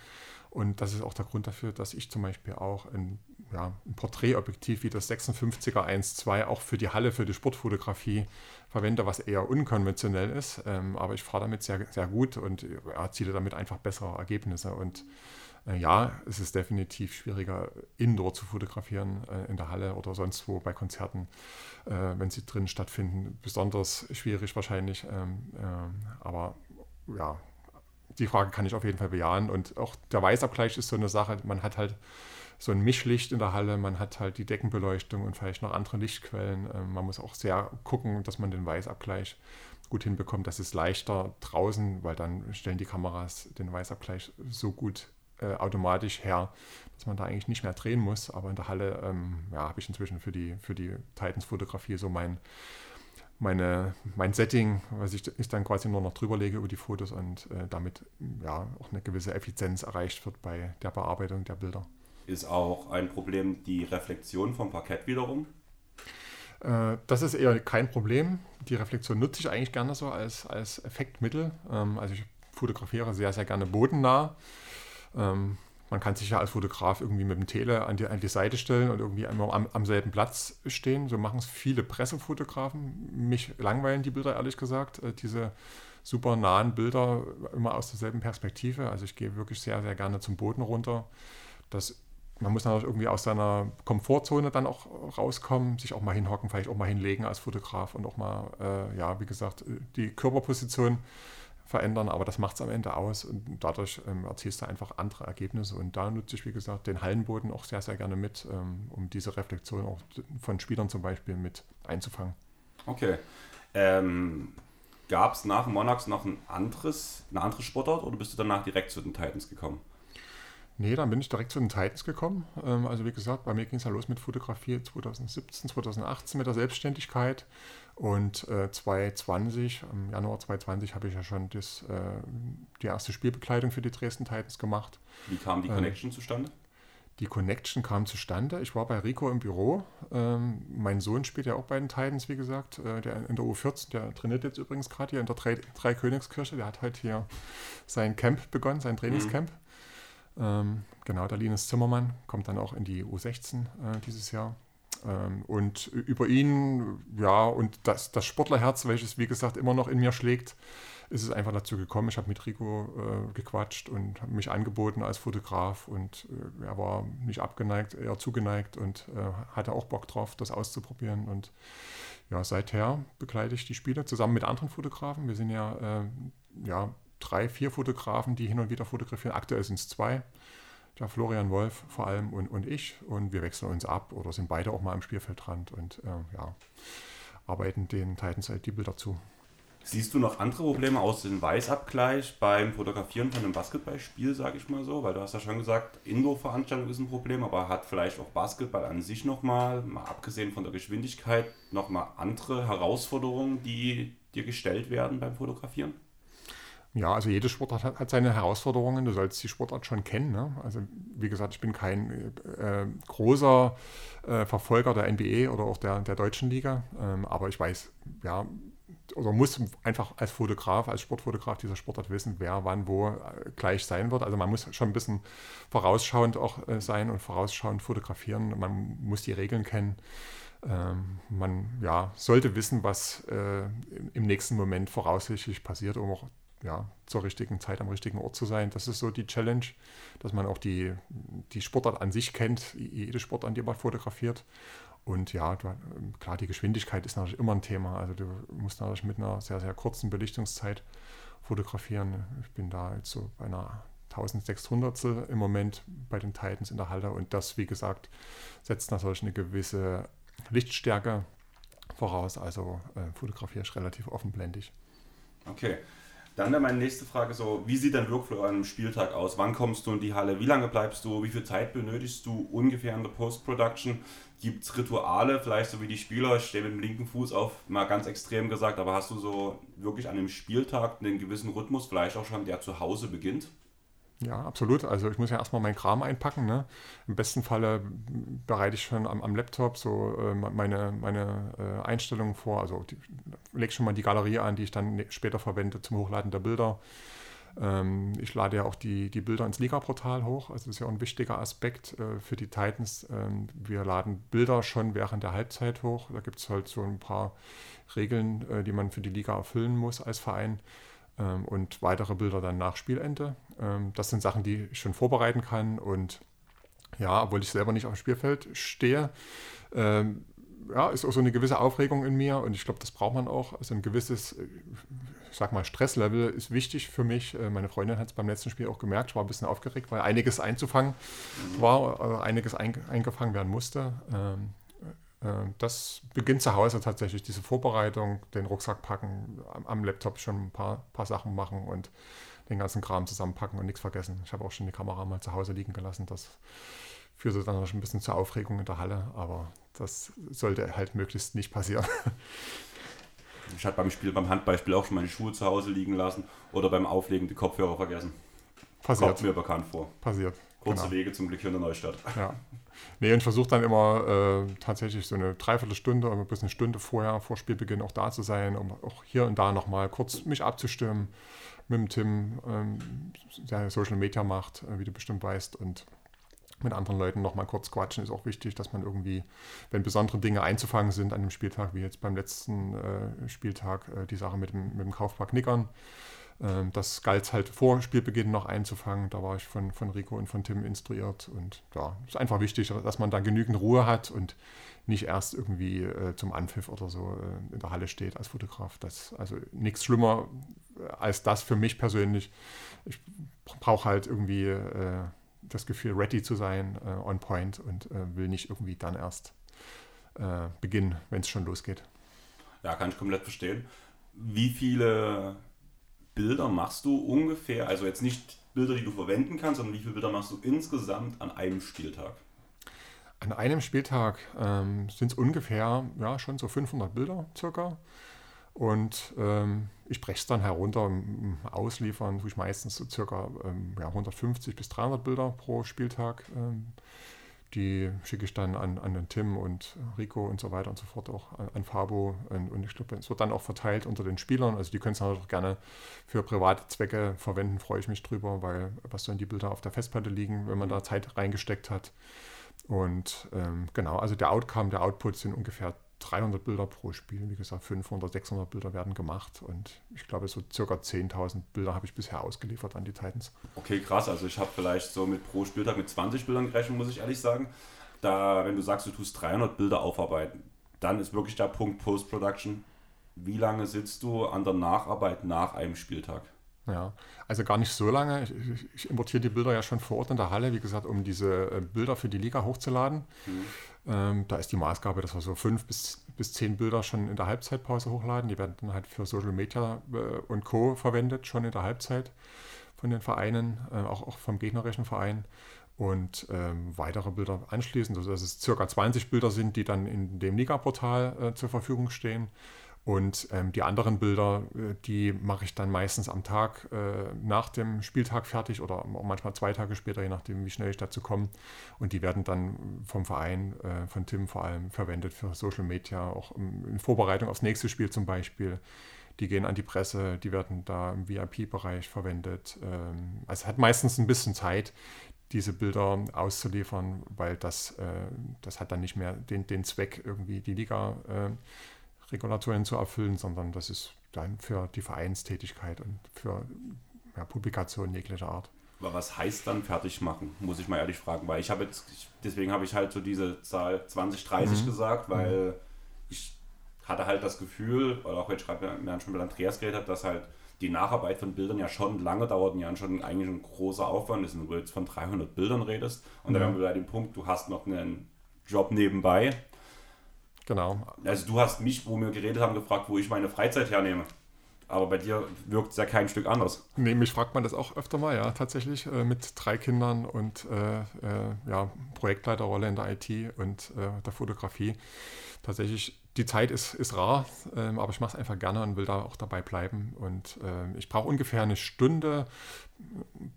Und das ist auch der Grund dafür, dass ich zum Beispiel auch ein, ja, ein Porträtobjektiv wie das 56er 1.2 auch für die Halle, für die Sportfotografie verwende, was eher unkonventionell ist. Ähm, aber ich fahre damit sehr, sehr gut und erziele damit einfach bessere Ergebnisse. Und äh, ja, es ist definitiv schwieriger, indoor zu fotografieren, äh, in der Halle oder sonst wo bei Konzerten, äh, wenn sie drin stattfinden. Besonders schwierig wahrscheinlich. Ähm, aber ja, die Frage kann ich auf jeden Fall bejahen. Und auch der Weißabgleich ist so eine Sache. Man hat halt so ein Mischlicht in der Halle, man hat halt die Deckenbeleuchtung und vielleicht noch andere Lichtquellen. Man muss auch sehr gucken, dass man den Weißabgleich gut hinbekommt. Das ist leichter draußen, weil dann stellen die Kameras den Weißabgleich so gut äh, automatisch her, dass man da eigentlich nicht mehr drehen muss. Aber in der Halle ähm, ja, habe ich inzwischen für die, für die Titans-Fotografie so mein, meine, mein Setting, was ich, ich dann quasi nur noch drüber lege über die Fotos und äh, damit ja, auch eine gewisse Effizienz erreicht wird bei der Bearbeitung der Bilder. Ist auch ein Problem die Reflexion vom Parkett wiederum? Äh, das ist eher kein Problem. Die Reflexion nutze ich eigentlich gerne so als, als Effektmittel. Ähm, also ich fotografiere sehr, sehr gerne bodennah. Ähm, man kann sich ja als Fotograf irgendwie mit dem Tele an die, an die Seite stellen und irgendwie einmal am, am selben Platz stehen. So machen es viele Pressefotografen. Mich langweilen die Bilder, ehrlich gesagt. Äh, diese super nahen Bilder immer aus derselben Perspektive. Also ich gehe wirklich sehr, sehr gerne zum Boden runter. Das, man muss natürlich irgendwie aus seiner Komfortzone dann auch rauskommen, sich auch mal hinhocken, vielleicht auch mal hinlegen als Fotograf und auch mal, äh, ja, wie gesagt, die Körperposition verändern, aber das macht es am Ende aus und dadurch ähm, erzielst du einfach andere Ergebnisse. Und da nutze ich, wie gesagt, den Hallenboden auch sehr, sehr gerne mit, ähm, um diese Reflexion auch von Spielern zum Beispiel mit einzufangen. Okay. Ähm, Gab es nach Monarchs noch ein anderes, eine andere Sportart oder bist du danach direkt zu den Titans gekommen? Nee, dann bin ich direkt zu den Titans gekommen. Ähm, also wie gesagt, bei mir ging es ja los mit Fotografie 2017, 2018 mit der Selbstständigkeit. Und äh, 2020, im Januar 2020 habe ich ja schon das, äh, die erste Spielbekleidung für die Dresden Titans gemacht. Wie kam die ähm, Connection ähm, zustande? Die Connection kam zustande. Ich war bei Rico im Büro. Ähm, mein Sohn spielt ja auch bei den Titans, wie gesagt. Äh, der in der U14, der trainiert jetzt übrigens gerade hier in der Drei, Dreikönigskirche. Der hat halt hier sein Camp begonnen, sein Trainingscamp. Mhm. Ähm, genau, der Linus Zimmermann kommt dann auch in die U16 äh, dieses Jahr. Ähm, und über ihn, ja, und das, das Sportlerherz, welches, wie gesagt, immer noch in mir schlägt, ist es einfach dazu gekommen. Ich habe mit Rico äh, gequatscht und habe mich angeboten als Fotograf und äh, er war nicht abgeneigt, eher zugeneigt und äh, hatte auch Bock drauf, das auszuprobieren. Und ja, seither begleite ich die Spiele zusammen mit anderen Fotografen. Wir sind ja, äh, ja drei, vier Fotografen, die hin und wieder fotografieren. Aktuell sind es zwei. Der Florian Wolf vor allem und, und ich. Und wir wechseln uns ab oder sind beide auch mal am Spielfeldrand und äh, ja, arbeiten den Titans die Bilder zu. Siehst du noch andere Probleme aus dem Weißabgleich beim Fotografieren von einem Basketballspiel, sage ich mal so? Weil du hast ja schon gesagt, Indoor-Veranstaltung ist ein Problem, aber hat vielleicht auch Basketball an sich nochmal, mal abgesehen von der Geschwindigkeit, nochmal andere Herausforderungen, die dir gestellt werden beim Fotografieren? Ja, also jede Sportart hat, hat, seine Herausforderungen. Du sollst die Sportart schon kennen. Ne? Also wie gesagt, ich bin kein äh, großer äh, Verfolger der NBA oder auch der, der deutschen Liga, ähm, aber ich weiß, ja, oder muss einfach als Fotograf, als Sportfotograf dieser Sportart wissen, wer wann wo äh, gleich sein wird. Also man muss schon ein bisschen vorausschauend auch äh, sein und vorausschauend fotografieren. Man muss die Regeln kennen. Ähm, man ja, sollte wissen, was äh, im nächsten Moment voraussichtlich passiert, um auch ja, zur richtigen Zeit am richtigen Ort zu sein. Das ist so die Challenge, dass man auch die, die Sportart an sich kennt, jede Sportart, die man fotografiert und ja, klar, die Geschwindigkeit ist natürlich immer ein Thema. Also du musst natürlich mit einer sehr, sehr kurzen Belichtungszeit fotografieren. Ich bin da jetzt so bei einer 1600 im Moment bei den Titans in der Halle und das, wie gesagt, setzt natürlich eine gewisse Lichtstärke voraus. Also äh, fotografiere ich relativ offenblendig. Okay. Dann meine nächste Frage so, wie sieht dein Workflow an einem Spieltag aus? Wann kommst du in die Halle? Wie lange bleibst du? Wie viel Zeit benötigst du ungefähr in der Post-Production? Gibt es Rituale, vielleicht so wie die Spieler? Ich stehe mit dem linken Fuß auf, mal ganz extrem gesagt, aber hast du so wirklich an einem Spieltag einen gewissen Rhythmus, vielleicht auch schon, der zu Hause beginnt? Ja, absolut. Also ich muss ja erstmal meinen Kram einpacken. Ne? Im besten Falle bereite ich schon am, am Laptop so äh, meine, meine äh, Einstellungen vor. Also lege schon mal die Galerie an, die ich dann ne, später verwende zum Hochladen der Bilder. Ähm, ich lade ja auch die, die Bilder ins Liga-Portal hoch. Also das ist ja auch ein wichtiger Aspekt äh, für die Titans. Ähm, wir laden Bilder schon während der Halbzeit hoch. Da gibt es halt so ein paar Regeln, äh, die man für die Liga erfüllen muss als Verein ähm, und weitere Bilder dann nach Spielende. Ähm, das sind Sachen, die ich schon vorbereiten kann und ja, obwohl ich selber nicht auf dem Spielfeld stehe, ähm, ja, ist auch so eine gewisse Aufregung in mir und ich glaube, das braucht man auch. Also ein gewisses, äh, ich sag mal, Stresslevel ist wichtig für mich. Äh, meine Freundin hat es beim letzten Spiel auch gemerkt, ich war ein bisschen aufgeregt, weil einiges einzufangen war, äh, einiges eingefangen werden musste. Äh, das beginnt zu Hause tatsächlich, diese Vorbereitung, den Rucksack packen, am Laptop schon ein paar, paar Sachen machen und den ganzen Kram zusammenpacken und nichts vergessen. Ich habe auch schon die Kamera mal zu Hause liegen gelassen. Das führte dann noch ein bisschen zur Aufregung in der Halle, aber das sollte halt möglichst nicht passieren. Ich hatte beim Spiel, beim Handbeispiel auch schon meine Schuhe zu Hause liegen lassen oder beim Auflegen die Kopfhörer vergessen. Passiert. Kommt mir bekannt vor. Passiert. Kurze genau. Wege zum Glück hier in der Neustadt. Ja. Nee, und versuche dann immer äh, tatsächlich so eine Dreiviertelstunde oder bis eine Stunde vorher, vor Spielbeginn auch da zu sein, um auch hier und da nochmal kurz mich abzustimmen mit dem Tim, ähm, der Social Media macht, äh, wie du bestimmt weißt, und mit anderen Leuten nochmal kurz quatschen. Ist auch wichtig, dass man irgendwie, wenn besondere Dinge einzufangen sind an dem Spieltag, wie jetzt beim letzten äh, Spieltag, äh, die Sache mit dem, mit dem Kaufpark Nickern, das galt halt vor Spielbeginn noch einzufangen. Da war ich von, von Rico und von Tim instruiert. Und ja, ist einfach wichtig, dass man da genügend Ruhe hat und nicht erst irgendwie äh, zum Anpfiff oder so äh, in der Halle steht als Fotograf. Das, also nichts schlimmer äh, als das für mich persönlich. Ich brauche halt irgendwie äh, das Gefühl, ready zu sein, äh, on point und äh, will nicht irgendwie dann erst beginnen, wenn es schon losgeht. Ja, kann ich komplett verstehen. Wie viele Bilder machst du ungefähr? Also jetzt nicht Bilder, die du verwenden kannst, sondern wie viele Bilder machst du insgesamt an einem Spieltag? An einem Spieltag ähm, sind es ungefähr, ja, schon so 500 Bilder circa. Und ähm, ich breche es dann herunter, ausliefern tue ich meistens so circa ähm, ja, 150 bis 300 Bilder pro Spieltag. Ähm, die schicke ich dann an, an den Tim und Rico und so weiter und so fort auch an, an Fabo. Und, und ich glaube, es wird dann auch verteilt unter den Spielern. Also die können es auch gerne für private Zwecke verwenden, freue ich mich drüber, weil was so in die Bilder auf der Festplatte liegen, wenn man da Zeit reingesteckt hat. Und ähm, genau, also der Outcome, der Output sind ungefähr 300 Bilder pro Spiel. Wie gesagt, 500, 600 Bilder werden gemacht und ich glaube, so circa 10.000 Bilder habe ich bisher ausgeliefert an die Titans. Okay, krass. Also ich habe vielleicht so mit pro Spieltag mit 20 Bildern gerechnet, muss ich ehrlich sagen. Da, wenn du sagst, du tust 300 Bilder aufarbeiten, dann ist wirklich der Punkt Post-Production. Wie lange sitzt du an der Nacharbeit nach einem Spieltag? Ja, also gar nicht so lange. Ich, ich, importiere die Bilder ja schon vor Ort in der Halle, wie gesagt, um diese äh, Bilder für die Liga hochzuladen. Mhm. Ähm, da ist die Maßgabe, dass wir so fünf bis, bis zehn Bilder schon in der Halbzeitpause hochladen. Die werden dann halt für Social Media äh, und Co. verwendet, schon in der Halbzeit von den Vereinen, äh, auch, auch vom gegnerischen Verein. Und ähm, weitere Bilder anschließend, also dass es circa 20 Bilder sind, die dann in dem Liga-Portal äh, zur Verfügung stehen. Und ähm, die anderen Bilder, äh, die mache ich dann meistens am Tag äh, nach dem Spieltag fertig oder manchmal zwei Tage später, je nachdem, wie schnell ich dazu komme. Und die werden dann vom Verein, äh, von Tim vor allem, verwendet für Social Media, auch in Vorbereitung aufs nächste Spiel zum Beispiel. Die gehen an die Presse, die werden da im VIP-Bereich verwendet. Ähm, also hat meistens ein bisschen Zeit, diese Bilder auszuliefern, weil das, äh, das hat dann nicht mehr den, den Zweck, irgendwie die Liga äh, Regulatorien zu erfüllen, sondern das ist dann für die Vereinstätigkeit und für ja, Publikationen jeglicher Art. Aber was heißt dann fertig machen, muss ich mal ehrlich fragen, weil ich habe jetzt, deswegen habe ich halt so diese Zahl 2030 mhm. gesagt, weil mhm. ich hatte halt das Gefühl, oder auch wenn ich gerade schon mit Andreas geredet habe, dass halt die Nacharbeit von Bildern ja schon lange dauert und ja schon eigentlich ein großer Aufwand ist, wenn du jetzt von 300 Bildern redest und mhm. dann haben wir bei dem Punkt, du hast noch einen Job nebenbei Genau. Also du hast mich, wo wir geredet haben, gefragt, wo ich meine Freizeit hernehme. Aber bei dir wirkt es ja kein Stück anders. Nee, mich fragt man das auch öfter mal, ja, tatsächlich, äh, mit drei Kindern und äh, äh, ja, Projektleiterrolle in der IT und äh, der Fotografie. Tatsächlich die Zeit ist, ist rar, ähm, aber ich mache es einfach gerne und will da auch dabei bleiben. Und äh, ich brauche ungefähr eine Stunde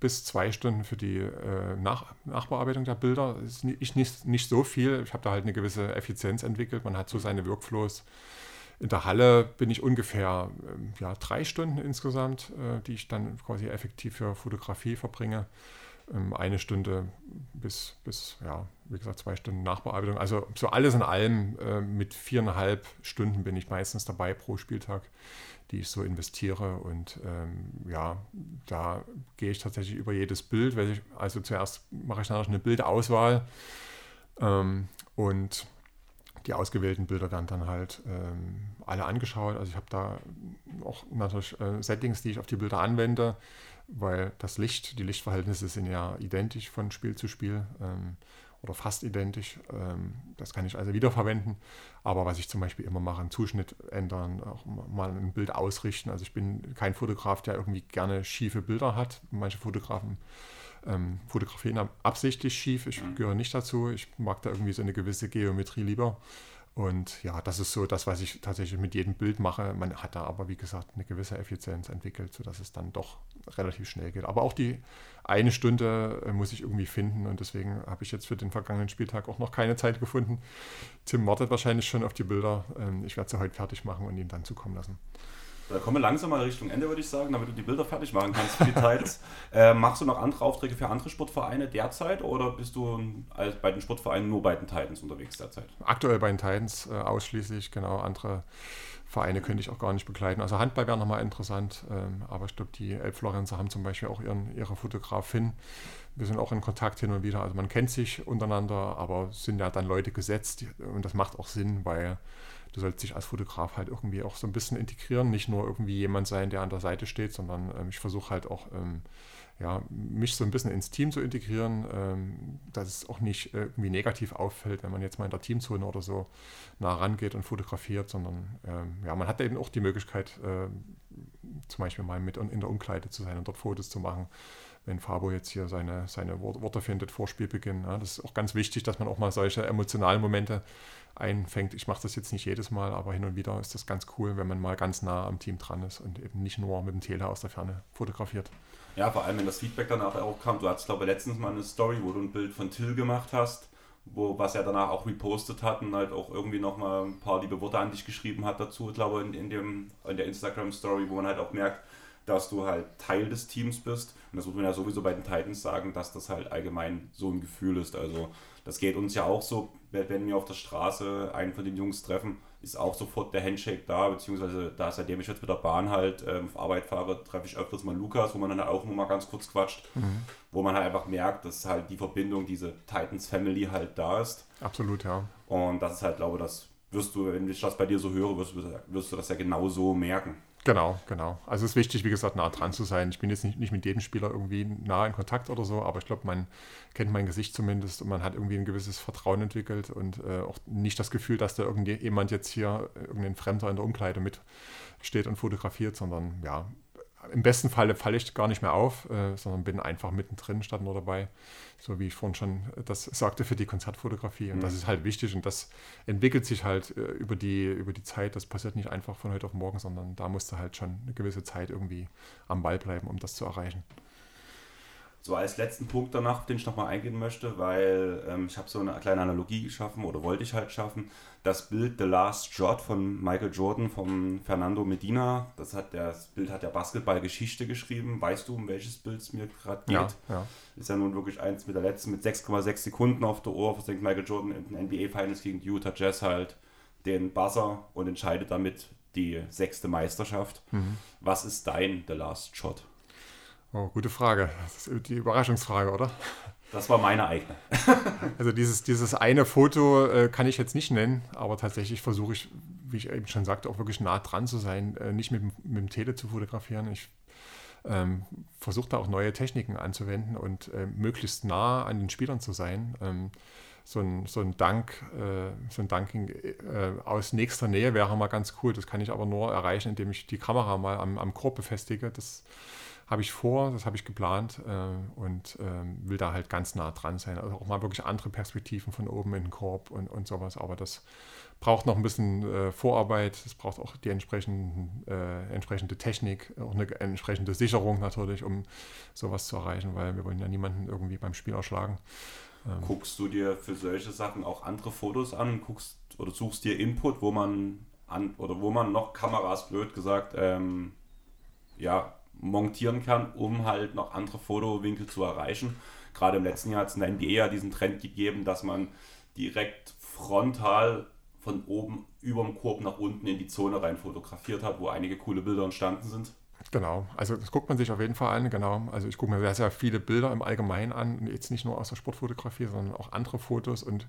bis zwei Stunden für die äh, Nach Nachbearbeitung der Bilder. Ist nicht, nicht, nicht so viel. Ich habe da halt eine gewisse Effizienz entwickelt. Man hat so seine Workflows. In der Halle bin ich ungefähr äh, ja, drei Stunden insgesamt, äh, die ich dann quasi effektiv für Fotografie verbringe. Ähm, eine Stunde bis, bis, ja, wie gesagt, zwei Stunden Nachbearbeitung. Also so alles in allem äh, mit viereinhalb Stunden bin ich meistens dabei pro Spieltag, die ich so investiere. Und ähm, ja, da gehe ich tatsächlich über jedes Bild. Ich, also zuerst mache ich natürlich eine Bildauswahl ähm, und die ausgewählten Bilder werden dann halt ähm, alle angeschaut. Also ich habe da auch natürlich äh, Settings, die ich auf die Bilder anwende weil das Licht, die Lichtverhältnisse sind ja identisch von Spiel zu Spiel ähm, oder fast identisch. Ähm, das kann ich also wiederverwenden. Aber was ich zum Beispiel immer mache, einen Zuschnitt ändern, auch mal ein Bild ausrichten. Also ich bin kein Fotograf, der irgendwie gerne schiefe Bilder hat. Manche Fotografen ähm, fotografieren absichtlich schief. Ich mhm. gehöre nicht dazu. Ich mag da irgendwie so eine gewisse Geometrie lieber. Und ja, das ist so das, was ich tatsächlich mit jedem Bild mache. Man hat da aber, wie gesagt, eine gewisse Effizienz entwickelt, sodass es dann doch relativ schnell geht. Aber auch die eine Stunde äh, muss ich irgendwie finden und deswegen habe ich jetzt für den vergangenen Spieltag auch noch keine Zeit gefunden. Tim wartet wahrscheinlich schon auf die Bilder. Ähm, ich werde sie heute fertig machen und ihn dann zukommen lassen. Da kommen wir langsam mal Richtung Ende, würde ich sagen, damit du die Bilder fertig machen kannst für die Titles. äh, machst du noch andere Aufträge für andere Sportvereine derzeit oder bist du bei den Sportvereinen nur bei den Titans unterwegs derzeit? Aktuell bei den Titans äh, ausschließlich, genau. Andere Vereine könnte ich auch gar nicht begleiten. Also Handball wäre nochmal interessant, ähm, aber ich glaube, die Elbflorenzer haben zum Beispiel auch ihren, ihre Fotografin. Wir sind auch in Kontakt hin und wieder. Also man kennt sich untereinander, aber sind ja dann Leute gesetzt und das macht auch Sinn, weil du sollst dich als Fotograf halt irgendwie auch so ein bisschen integrieren, nicht nur irgendwie jemand sein, der an der Seite steht, sondern ähm, ich versuche halt auch ähm, ja, mich so ein bisschen ins Team zu integrieren, ähm, dass es auch nicht äh, irgendwie negativ auffällt, wenn man jetzt mal in der Teamzone oder so nah rangeht und fotografiert, sondern ähm, ja, man hat eben auch die Möglichkeit, äh, zum Beispiel mal mit in der Umkleide zu sein und dort Fotos zu machen wenn Fabo jetzt hier seine, seine Worte findet vor Spielbeginn. Ja, das ist auch ganz wichtig, dass man auch mal solche emotionalen Momente einfängt. Ich mache das jetzt nicht jedes Mal, aber hin und wieder ist das ganz cool, wenn man mal ganz nah am Team dran ist und eben nicht nur mit dem Tele aus der Ferne fotografiert. Ja, vor allem, wenn das Feedback danach auch kam. Du hattest, glaube ich, letztens mal eine Story, wo du ein Bild von Till gemacht hast, wo, was er danach auch repostet hat und halt auch irgendwie nochmal ein paar liebe Worte an dich geschrieben hat dazu, ich glaube in, in, dem, in der Instagram-Story, wo man halt auch merkt, dass du halt Teil des Teams bist. Und das muss man ja sowieso bei den Titans sagen, dass das halt allgemein so ein Gefühl ist. Also das geht uns ja auch so, wenn wir auf der Straße einen von den Jungs treffen, ist auch sofort der Handshake da, beziehungsweise da seitdem ich jetzt mit der Bahn halt ähm, auf Arbeit fahre, treffe ich öfters mal Lukas, wo man dann halt auch nur mal ganz kurz quatscht, Mhm. wo man halt einfach merkt, dass halt die Verbindung, diese Titans Family halt da ist. Absolut, ja. Und das ist halt, glaube ich, das wirst du, wenn ich das bei dir so höre, wirst, du- wirst du das ja genauso merken. Genau, genau. Also es ist wichtig, wie gesagt, nah dran zu sein. Ich bin jetzt nicht, nicht mit jedem Spieler irgendwie nah in Kontakt oder so, aber ich glaube, man kennt mein Gesicht zumindest und man hat irgendwie ein gewisses Vertrauen entwickelt und äh, auch nicht das Gefühl, dass da irgendjemand jetzt hier, irgendein Fremder in der Umkleide mitsteht und fotografiert, sondern ja, im besten Falle falle ich gar nicht mehr auf, äh, sondern bin einfach mittendrin statt nur dabei. So wie ich vorhin schon das sagte für die Konzertfotografie. Und das ist halt wichtig und das entwickelt sich halt äh, über, die, über die Zeit. Das passiert nicht einfach von heute auf morgen, sondern da musst du halt schon eine gewisse Zeit irgendwie am Ball bleiben, um das zu erreichen. So als letzten Punkt danach, auf den ich nochmal eingehen möchte, weil ähm, ich habe so eine kleine Analogie geschaffen oder wollte ich halt schaffen. Das Bild The Last Shot von Michael Jordan von Fernando Medina, das, hat der, das Bild hat der Basketballgeschichte geschrieben. Weißt du, um welches Bild es mir gerade geht? Ja, ja. Ist ja nun wirklich eins mit der letzten, mit 6,6 Sekunden auf der Uhr, versenkt Michael Jordan in den NBA Finals gegen die Utah Jazz halt den Buzzer und entscheidet damit die sechste Meisterschaft. Was ist dein The Last Shot? Oh, gute Frage. Das ist die Überraschungsfrage, oder? Das war meine eigene. Also dieses, dieses eine Foto äh, kann ich jetzt nicht nennen, aber tatsächlich versuche ich, wie ich eben schon sagte, auch wirklich nah dran zu sein, äh, nicht mit, dem- mit dem Tele zu fotografieren. Ich ähm, versuche da auch neue Techniken anzuwenden und äh, möglichst nah an den Spielern zu sein. Ähm, so ein, so ein Dank, äh, so ein Dunking äh, aus nächster Nähe wäre mal ganz cool. Das kann ich aber nur erreichen, indem ich die Kamera mal am, am Korb befestige. Das habe ich vor, das habe ich geplant äh, und ähm, will da halt ganz nah dran sein. Also auch mal wirklich andere Perspektiven von oben in den Korb und, und sowas. Aber das braucht noch ein bisschen äh, Vorarbeit, es braucht auch die entsprechenden, äh, entsprechende Technik, auch eine entsprechende Sicherung natürlich, um sowas zu erreichen, weil wir wollen ja niemanden irgendwie beim Spiel erschlagen. Guckst du dir für solche Sachen auch andere Fotos an und guckst oder suchst dir Input, wo man an oder wo man noch Kameras, blöd gesagt, ähm, ja, montieren kann, um halt noch andere Fotowinkel zu erreichen. Gerade im letzten Jahr hat es in der NBA ja diesen Trend gegeben, dass man direkt frontal von oben über dem Korb nach unten in die Zone rein fotografiert hat, wo einige coole Bilder entstanden sind. Genau, also das guckt man sich auf jeden Fall an, genau. Also ich gucke mir sehr, sehr viele Bilder im Allgemeinen an, jetzt nicht nur aus der Sportfotografie, sondern auch andere Fotos und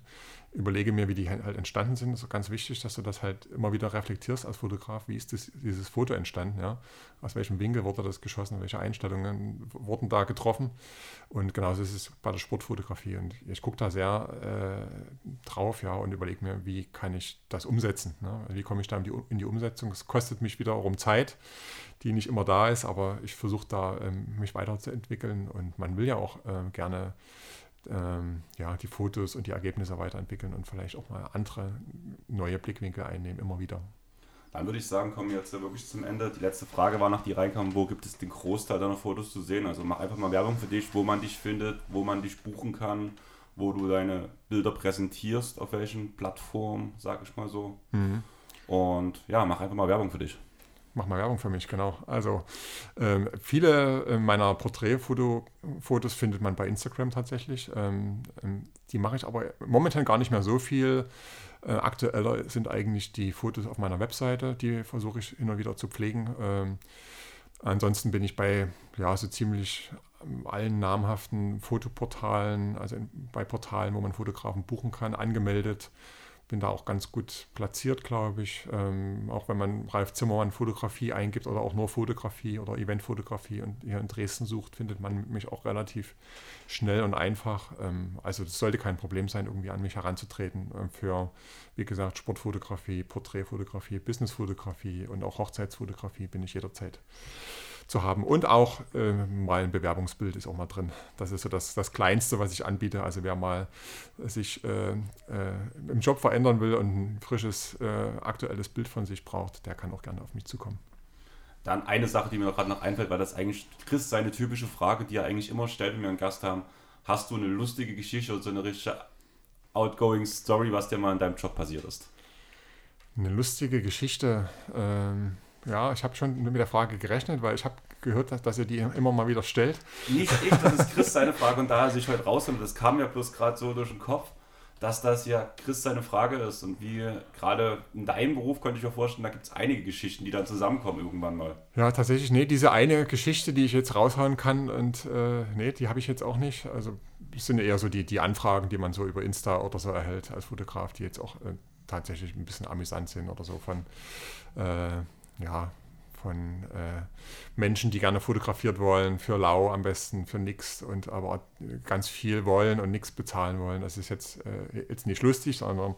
überlege mir, wie die halt entstanden sind. Das ist ganz wichtig, dass du das halt immer wieder reflektierst als Fotograf. Wie ist das, dieses Foto entstanden? Ja? Aus welchem Winkel wurde das geschossen? Welche Einstellungen wurden da getroffen? Und genauso ist es bei der Sportfotografie. Und ich gucke da sehr äh, drauf ja, und überlege mir, wie kann ich das umsetzen? Ne? Wie komme ich da in die, in die Umsetzung? Es kostet mich wiederum Zeit, die nicht immer da ist, aber ich versuche da ähm, mich weiterzuentwickeln und man will ja auch ähm, gerne ähm, ja, die Fotos und die Ergebnisse weiterentwickeln und vielleicht auch mal andere neue Blickwinkel einnehmen, immer wieder. Dann würde ich sagen, kommen wir jetzt wirklich zum Ende. Die letzte Frage war nach die reinkam, wo gibt es den Großteil deiner Fotos zu sehen? Also mach einfach mal Werbung für dich, wo man dich findet, wo man dich buchen kann, wo du deine Bilder präsentierst, auf welchen Plattformen, sag ich mal so. Und ja, mach einfach mal Werbung für dich. Mach mal Werbung für mich, genau. Also ähm, viele äh, meiner Porträtfotos findet man bei Instagram tatsächlich. Ähm, ähm, die mache ich aber momentan gar nicht mehr so viel. Äh, aktueller sind eigentlich die Fotos auf meiner Webseite, die versuche ich und wieder zu pflegen. Ähm, ansonsten bin ich bei ja, so ziemlich ähm, allen namhaften Fotoportalen, also bei Portalen, wo man Fotografen buchen kann, angemeldet bin da auch ganz gut platziert, glaube ich. Ähm, auch wenn man Ralf Zimmermann Fotografie eingibt oder auch nur Fotografie oder Eventfotografie und hier in Dresden sucht, findet man mich auch relativ schnell und einfach. Ähm, also das sollte kein Problem sein, irgendwie an mich heranzutreten ähm, für, wie gesagt, Sportfotografie, Porträtfotografie, Businessfotografie und auch Hochzeitsfotografie bin ich jederzeit zu haben. Und auch äh, mal ein Bewerbungsbild ist auch mal drin. Das ist so das, das Kleinste, was ich anbiete. Also wer mal sich äh, äh, im Job verändern will und ein frisches, äh, aktuelles Bild von sich braucht, der kann auch gerne auf mich zukommen. Dann eine Sache, die mir gerade noch einfällt, weil das eigentlich Chris seine typische Frage, die er eigentlich immer stellt, wenn wir einen Gast haben. Hast du eine lustige Geschichte oder so eine richtige outgoing Story, was dir mal in deinem Job passiert ist? Eine lustige Geschichte. Ähm, ja, ich habe schon mit der Frage gerechnet, weil ich habe gehört, dass, dass ihr die immer mal wieder stellt. Nicht ich, das ist Chris seine Frage und da er sich heute rausholt, das kam ja bloß gerade so durch den Kopf, dass das ja Chris seine Frage ist und wie gerade in deinem Beruf könnte ich mir vorstellen, da gibt es einige Geschichten, die dann zusammenkommen irgendwann mal. Ja, tatsächlich, nee, diese eine Geschichte, die ich jetzt raushauen kann und äh, nee, die habe ich jetzt auch nicht. Also es sind eher so die, die Anfragen, die man so über Insta oder so erhält als Fotograf, die jetzt auch äh, tatsächlich ein bisschen amüsant sind oder so von, äh, ja, von äh, Menschen, die gerne fotografiert wollen, für lau am besten, für nichts und aber ganz viel wollen und nichts bezahlen wollen. Das ist jetzt, äh, jetzt nicht lustig, sondern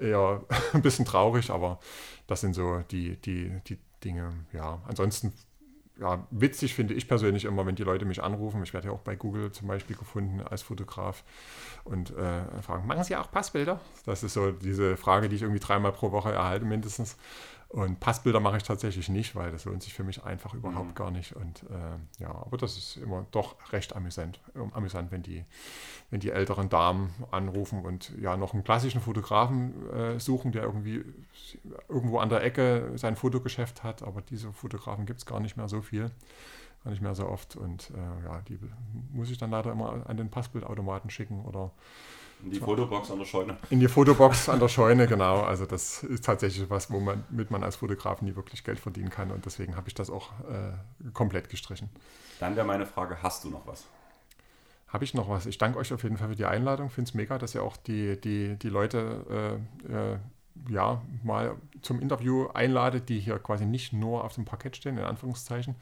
eher ein bisschen traurig, aber das sind so die, die, die Dinge. Ja, ansonsten ja, witzig finde ich persönlich immer, wenn die Leute mich anrufen. Ich werde ja auch bei Google zum Beispiel gefunden als Fotograf und äh, fragen, machen Sie auch Passbilder? Das ist so diese Frage, die ich irgendwie dreimal pro Woche erhalte mindestens. Und Passbilder mache ich tatsächlich nicht, weil das lohnt sich für mich einfach überhaupt mhm. gar nicht. Und äh, ja, aber das ist immer doch recht amüsant, amüsant, wenn die, wenn die älteren Damen anrufen und ja noch einen klassischen Fotografen äh, suchen, der irgendwie irgendwo an der Ecke sein Fotogeschäft hat. Aber diese Fotografen gibt es gar nicht mehr so viel, gar nicht mehr so oft. Und äh, ja, die muss ich dann leider immer an den Passbildautomaten schicken oder in die Fotobox an der Scheune. In die Fotobox an der Scheune, genau. Also das ist tatsächlich was, womit man als Fotograf nie wirklich Geld verdienen kann. Und deswegen habe ich das auch äh, komplett gestrichen. Dann wäre meine Frage, hast du noch was? Habe ich noch was? Ich danke euch auf jeden Fall für die Einladung. Finde es mega, dass ihr auch die, die, die Leute äh, äh, ja, mal zum Interview einladet, die hier quasi nicht nur auf dem Parkett stehen, in Anführungszeichen,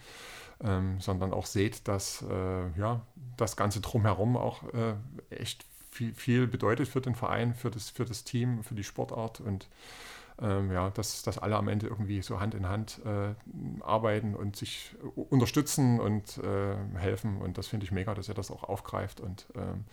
ähm, sondern auch seht, dass äh, ja, das Ganze drumherum auch äh, echt viel, viel bedeutet für den Verein, für das, für das Team, für die Sportart und ähm, ja, dass, dass alle am Ende irgendwie so Hand in Hand äh, arbeiten und sich unterstützen und äh, helfen. Und das finde ich mega, dass er das auch aufgreift und ähm,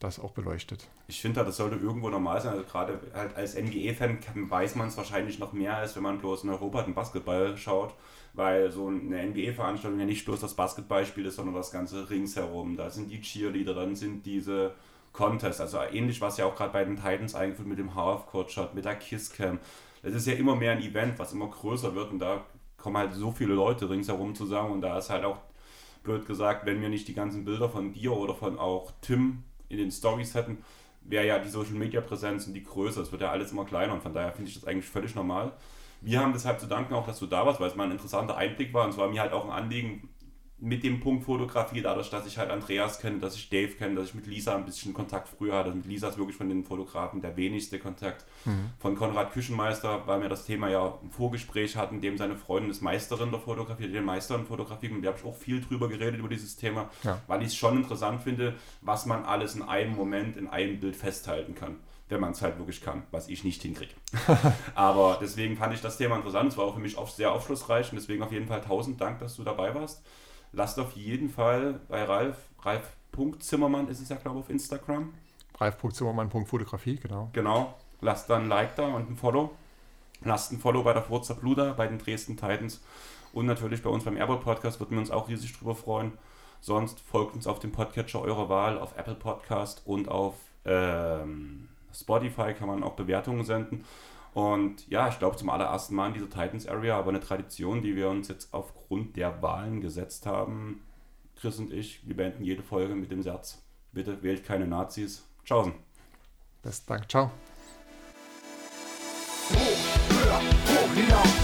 das auch beleuchtet. Ich finde, das sollte irgendwo normal sein. Also gerade halt als NBA-Fan weiß man es wahrscheinlich noch mehr, als wenn man bloß in Europa den Basketball schaut, weil so eine NBA-Veranstaltung ja nicht bloß das Basketballspiel ist, sondern das ganze ringsherum. Da sind die Cheerleader, dann sind diese Contest. Also ähnlich, was ja auch gerade bei den Titans eingeführt mit dem Half-Court-Shot, mit der Kiss-Cam. Das ist ja immer mehr ein Event, was immer größer wird und da kommen halt so viele Leute ringsherum zusammen und da ist halt auch, blöd gesagt, wenn wir nicht die ganzen Bilder von dir oder von auch Tim in den Stories hätten, wäre ja die Social Media Präsenz und die Größe. Es wird ja alles immer kleiner und von daher finde ich das eigentlich völlig normal. Wir haben deshalb zu danken auch, dass du da warst, weil es mal ein interessanter Einblick war und es war mir halt auch ein Anliegen, mit dem Punkt Fotografie, dadurch, dass ich halt Andreas kenne, dass ich Dave kenne, dass ich mit Lisa ein bisschen Kontakt früher hatte. Mit Lisa ist wirklich von den Fotografen der wenigste Kontakt. Mhm. Von Konrad Küchenmeister, weil wir das Thema ja im Vorgespräch hatten, dem seine Freundin ist Meisterin der Fotografie, den Meister in Fotografie. Und da habe ich auch viel drüber geredet, über dieses Thema, ja. weil ich es schon interessant finde, was man alles in einem Moment, in einem Bild festhalten kann wenn man es halt wirklich kann, was ich nicht hinkriege. Aber deswegen fand ich das Thema interessant. Es war auch für mich sehr aufschlussreich und deswegen auf jeden Fall tausend Dank, dass du dabei warst lasst auf jeden Fall bei Ralf, Ralf.zimmermann ist es ja, glaube ich, auf Instagram. Ralf.zimmermann.fotografie, genau. Genau. Lasst dann ein Like da und ein Follow. Lasst ein Follow bei der Forza Bluder, bei den Dresden Titans und natürlich bei uns beim Airball Podcast, würden wir uns auch riesig drüber freuen. Sonst folgt uns auf dem Podcatcher eurer Wahl, auf Apple Podcast und auf ähm, Spotify kann man auch Bewertungen senden. Und ja, ich glaube zum allerersten Mal in dieser Titans Area, aber eine Tradition, die wir uns jetzt aufgrund der Wahlen gesetzt haben. Chris und ich, wir beenden jede Folge mit dem Satz: Bitte wählt keine Nazis. Tschaußen. Besten Dank. Ciao. Hoch, höher, hoch.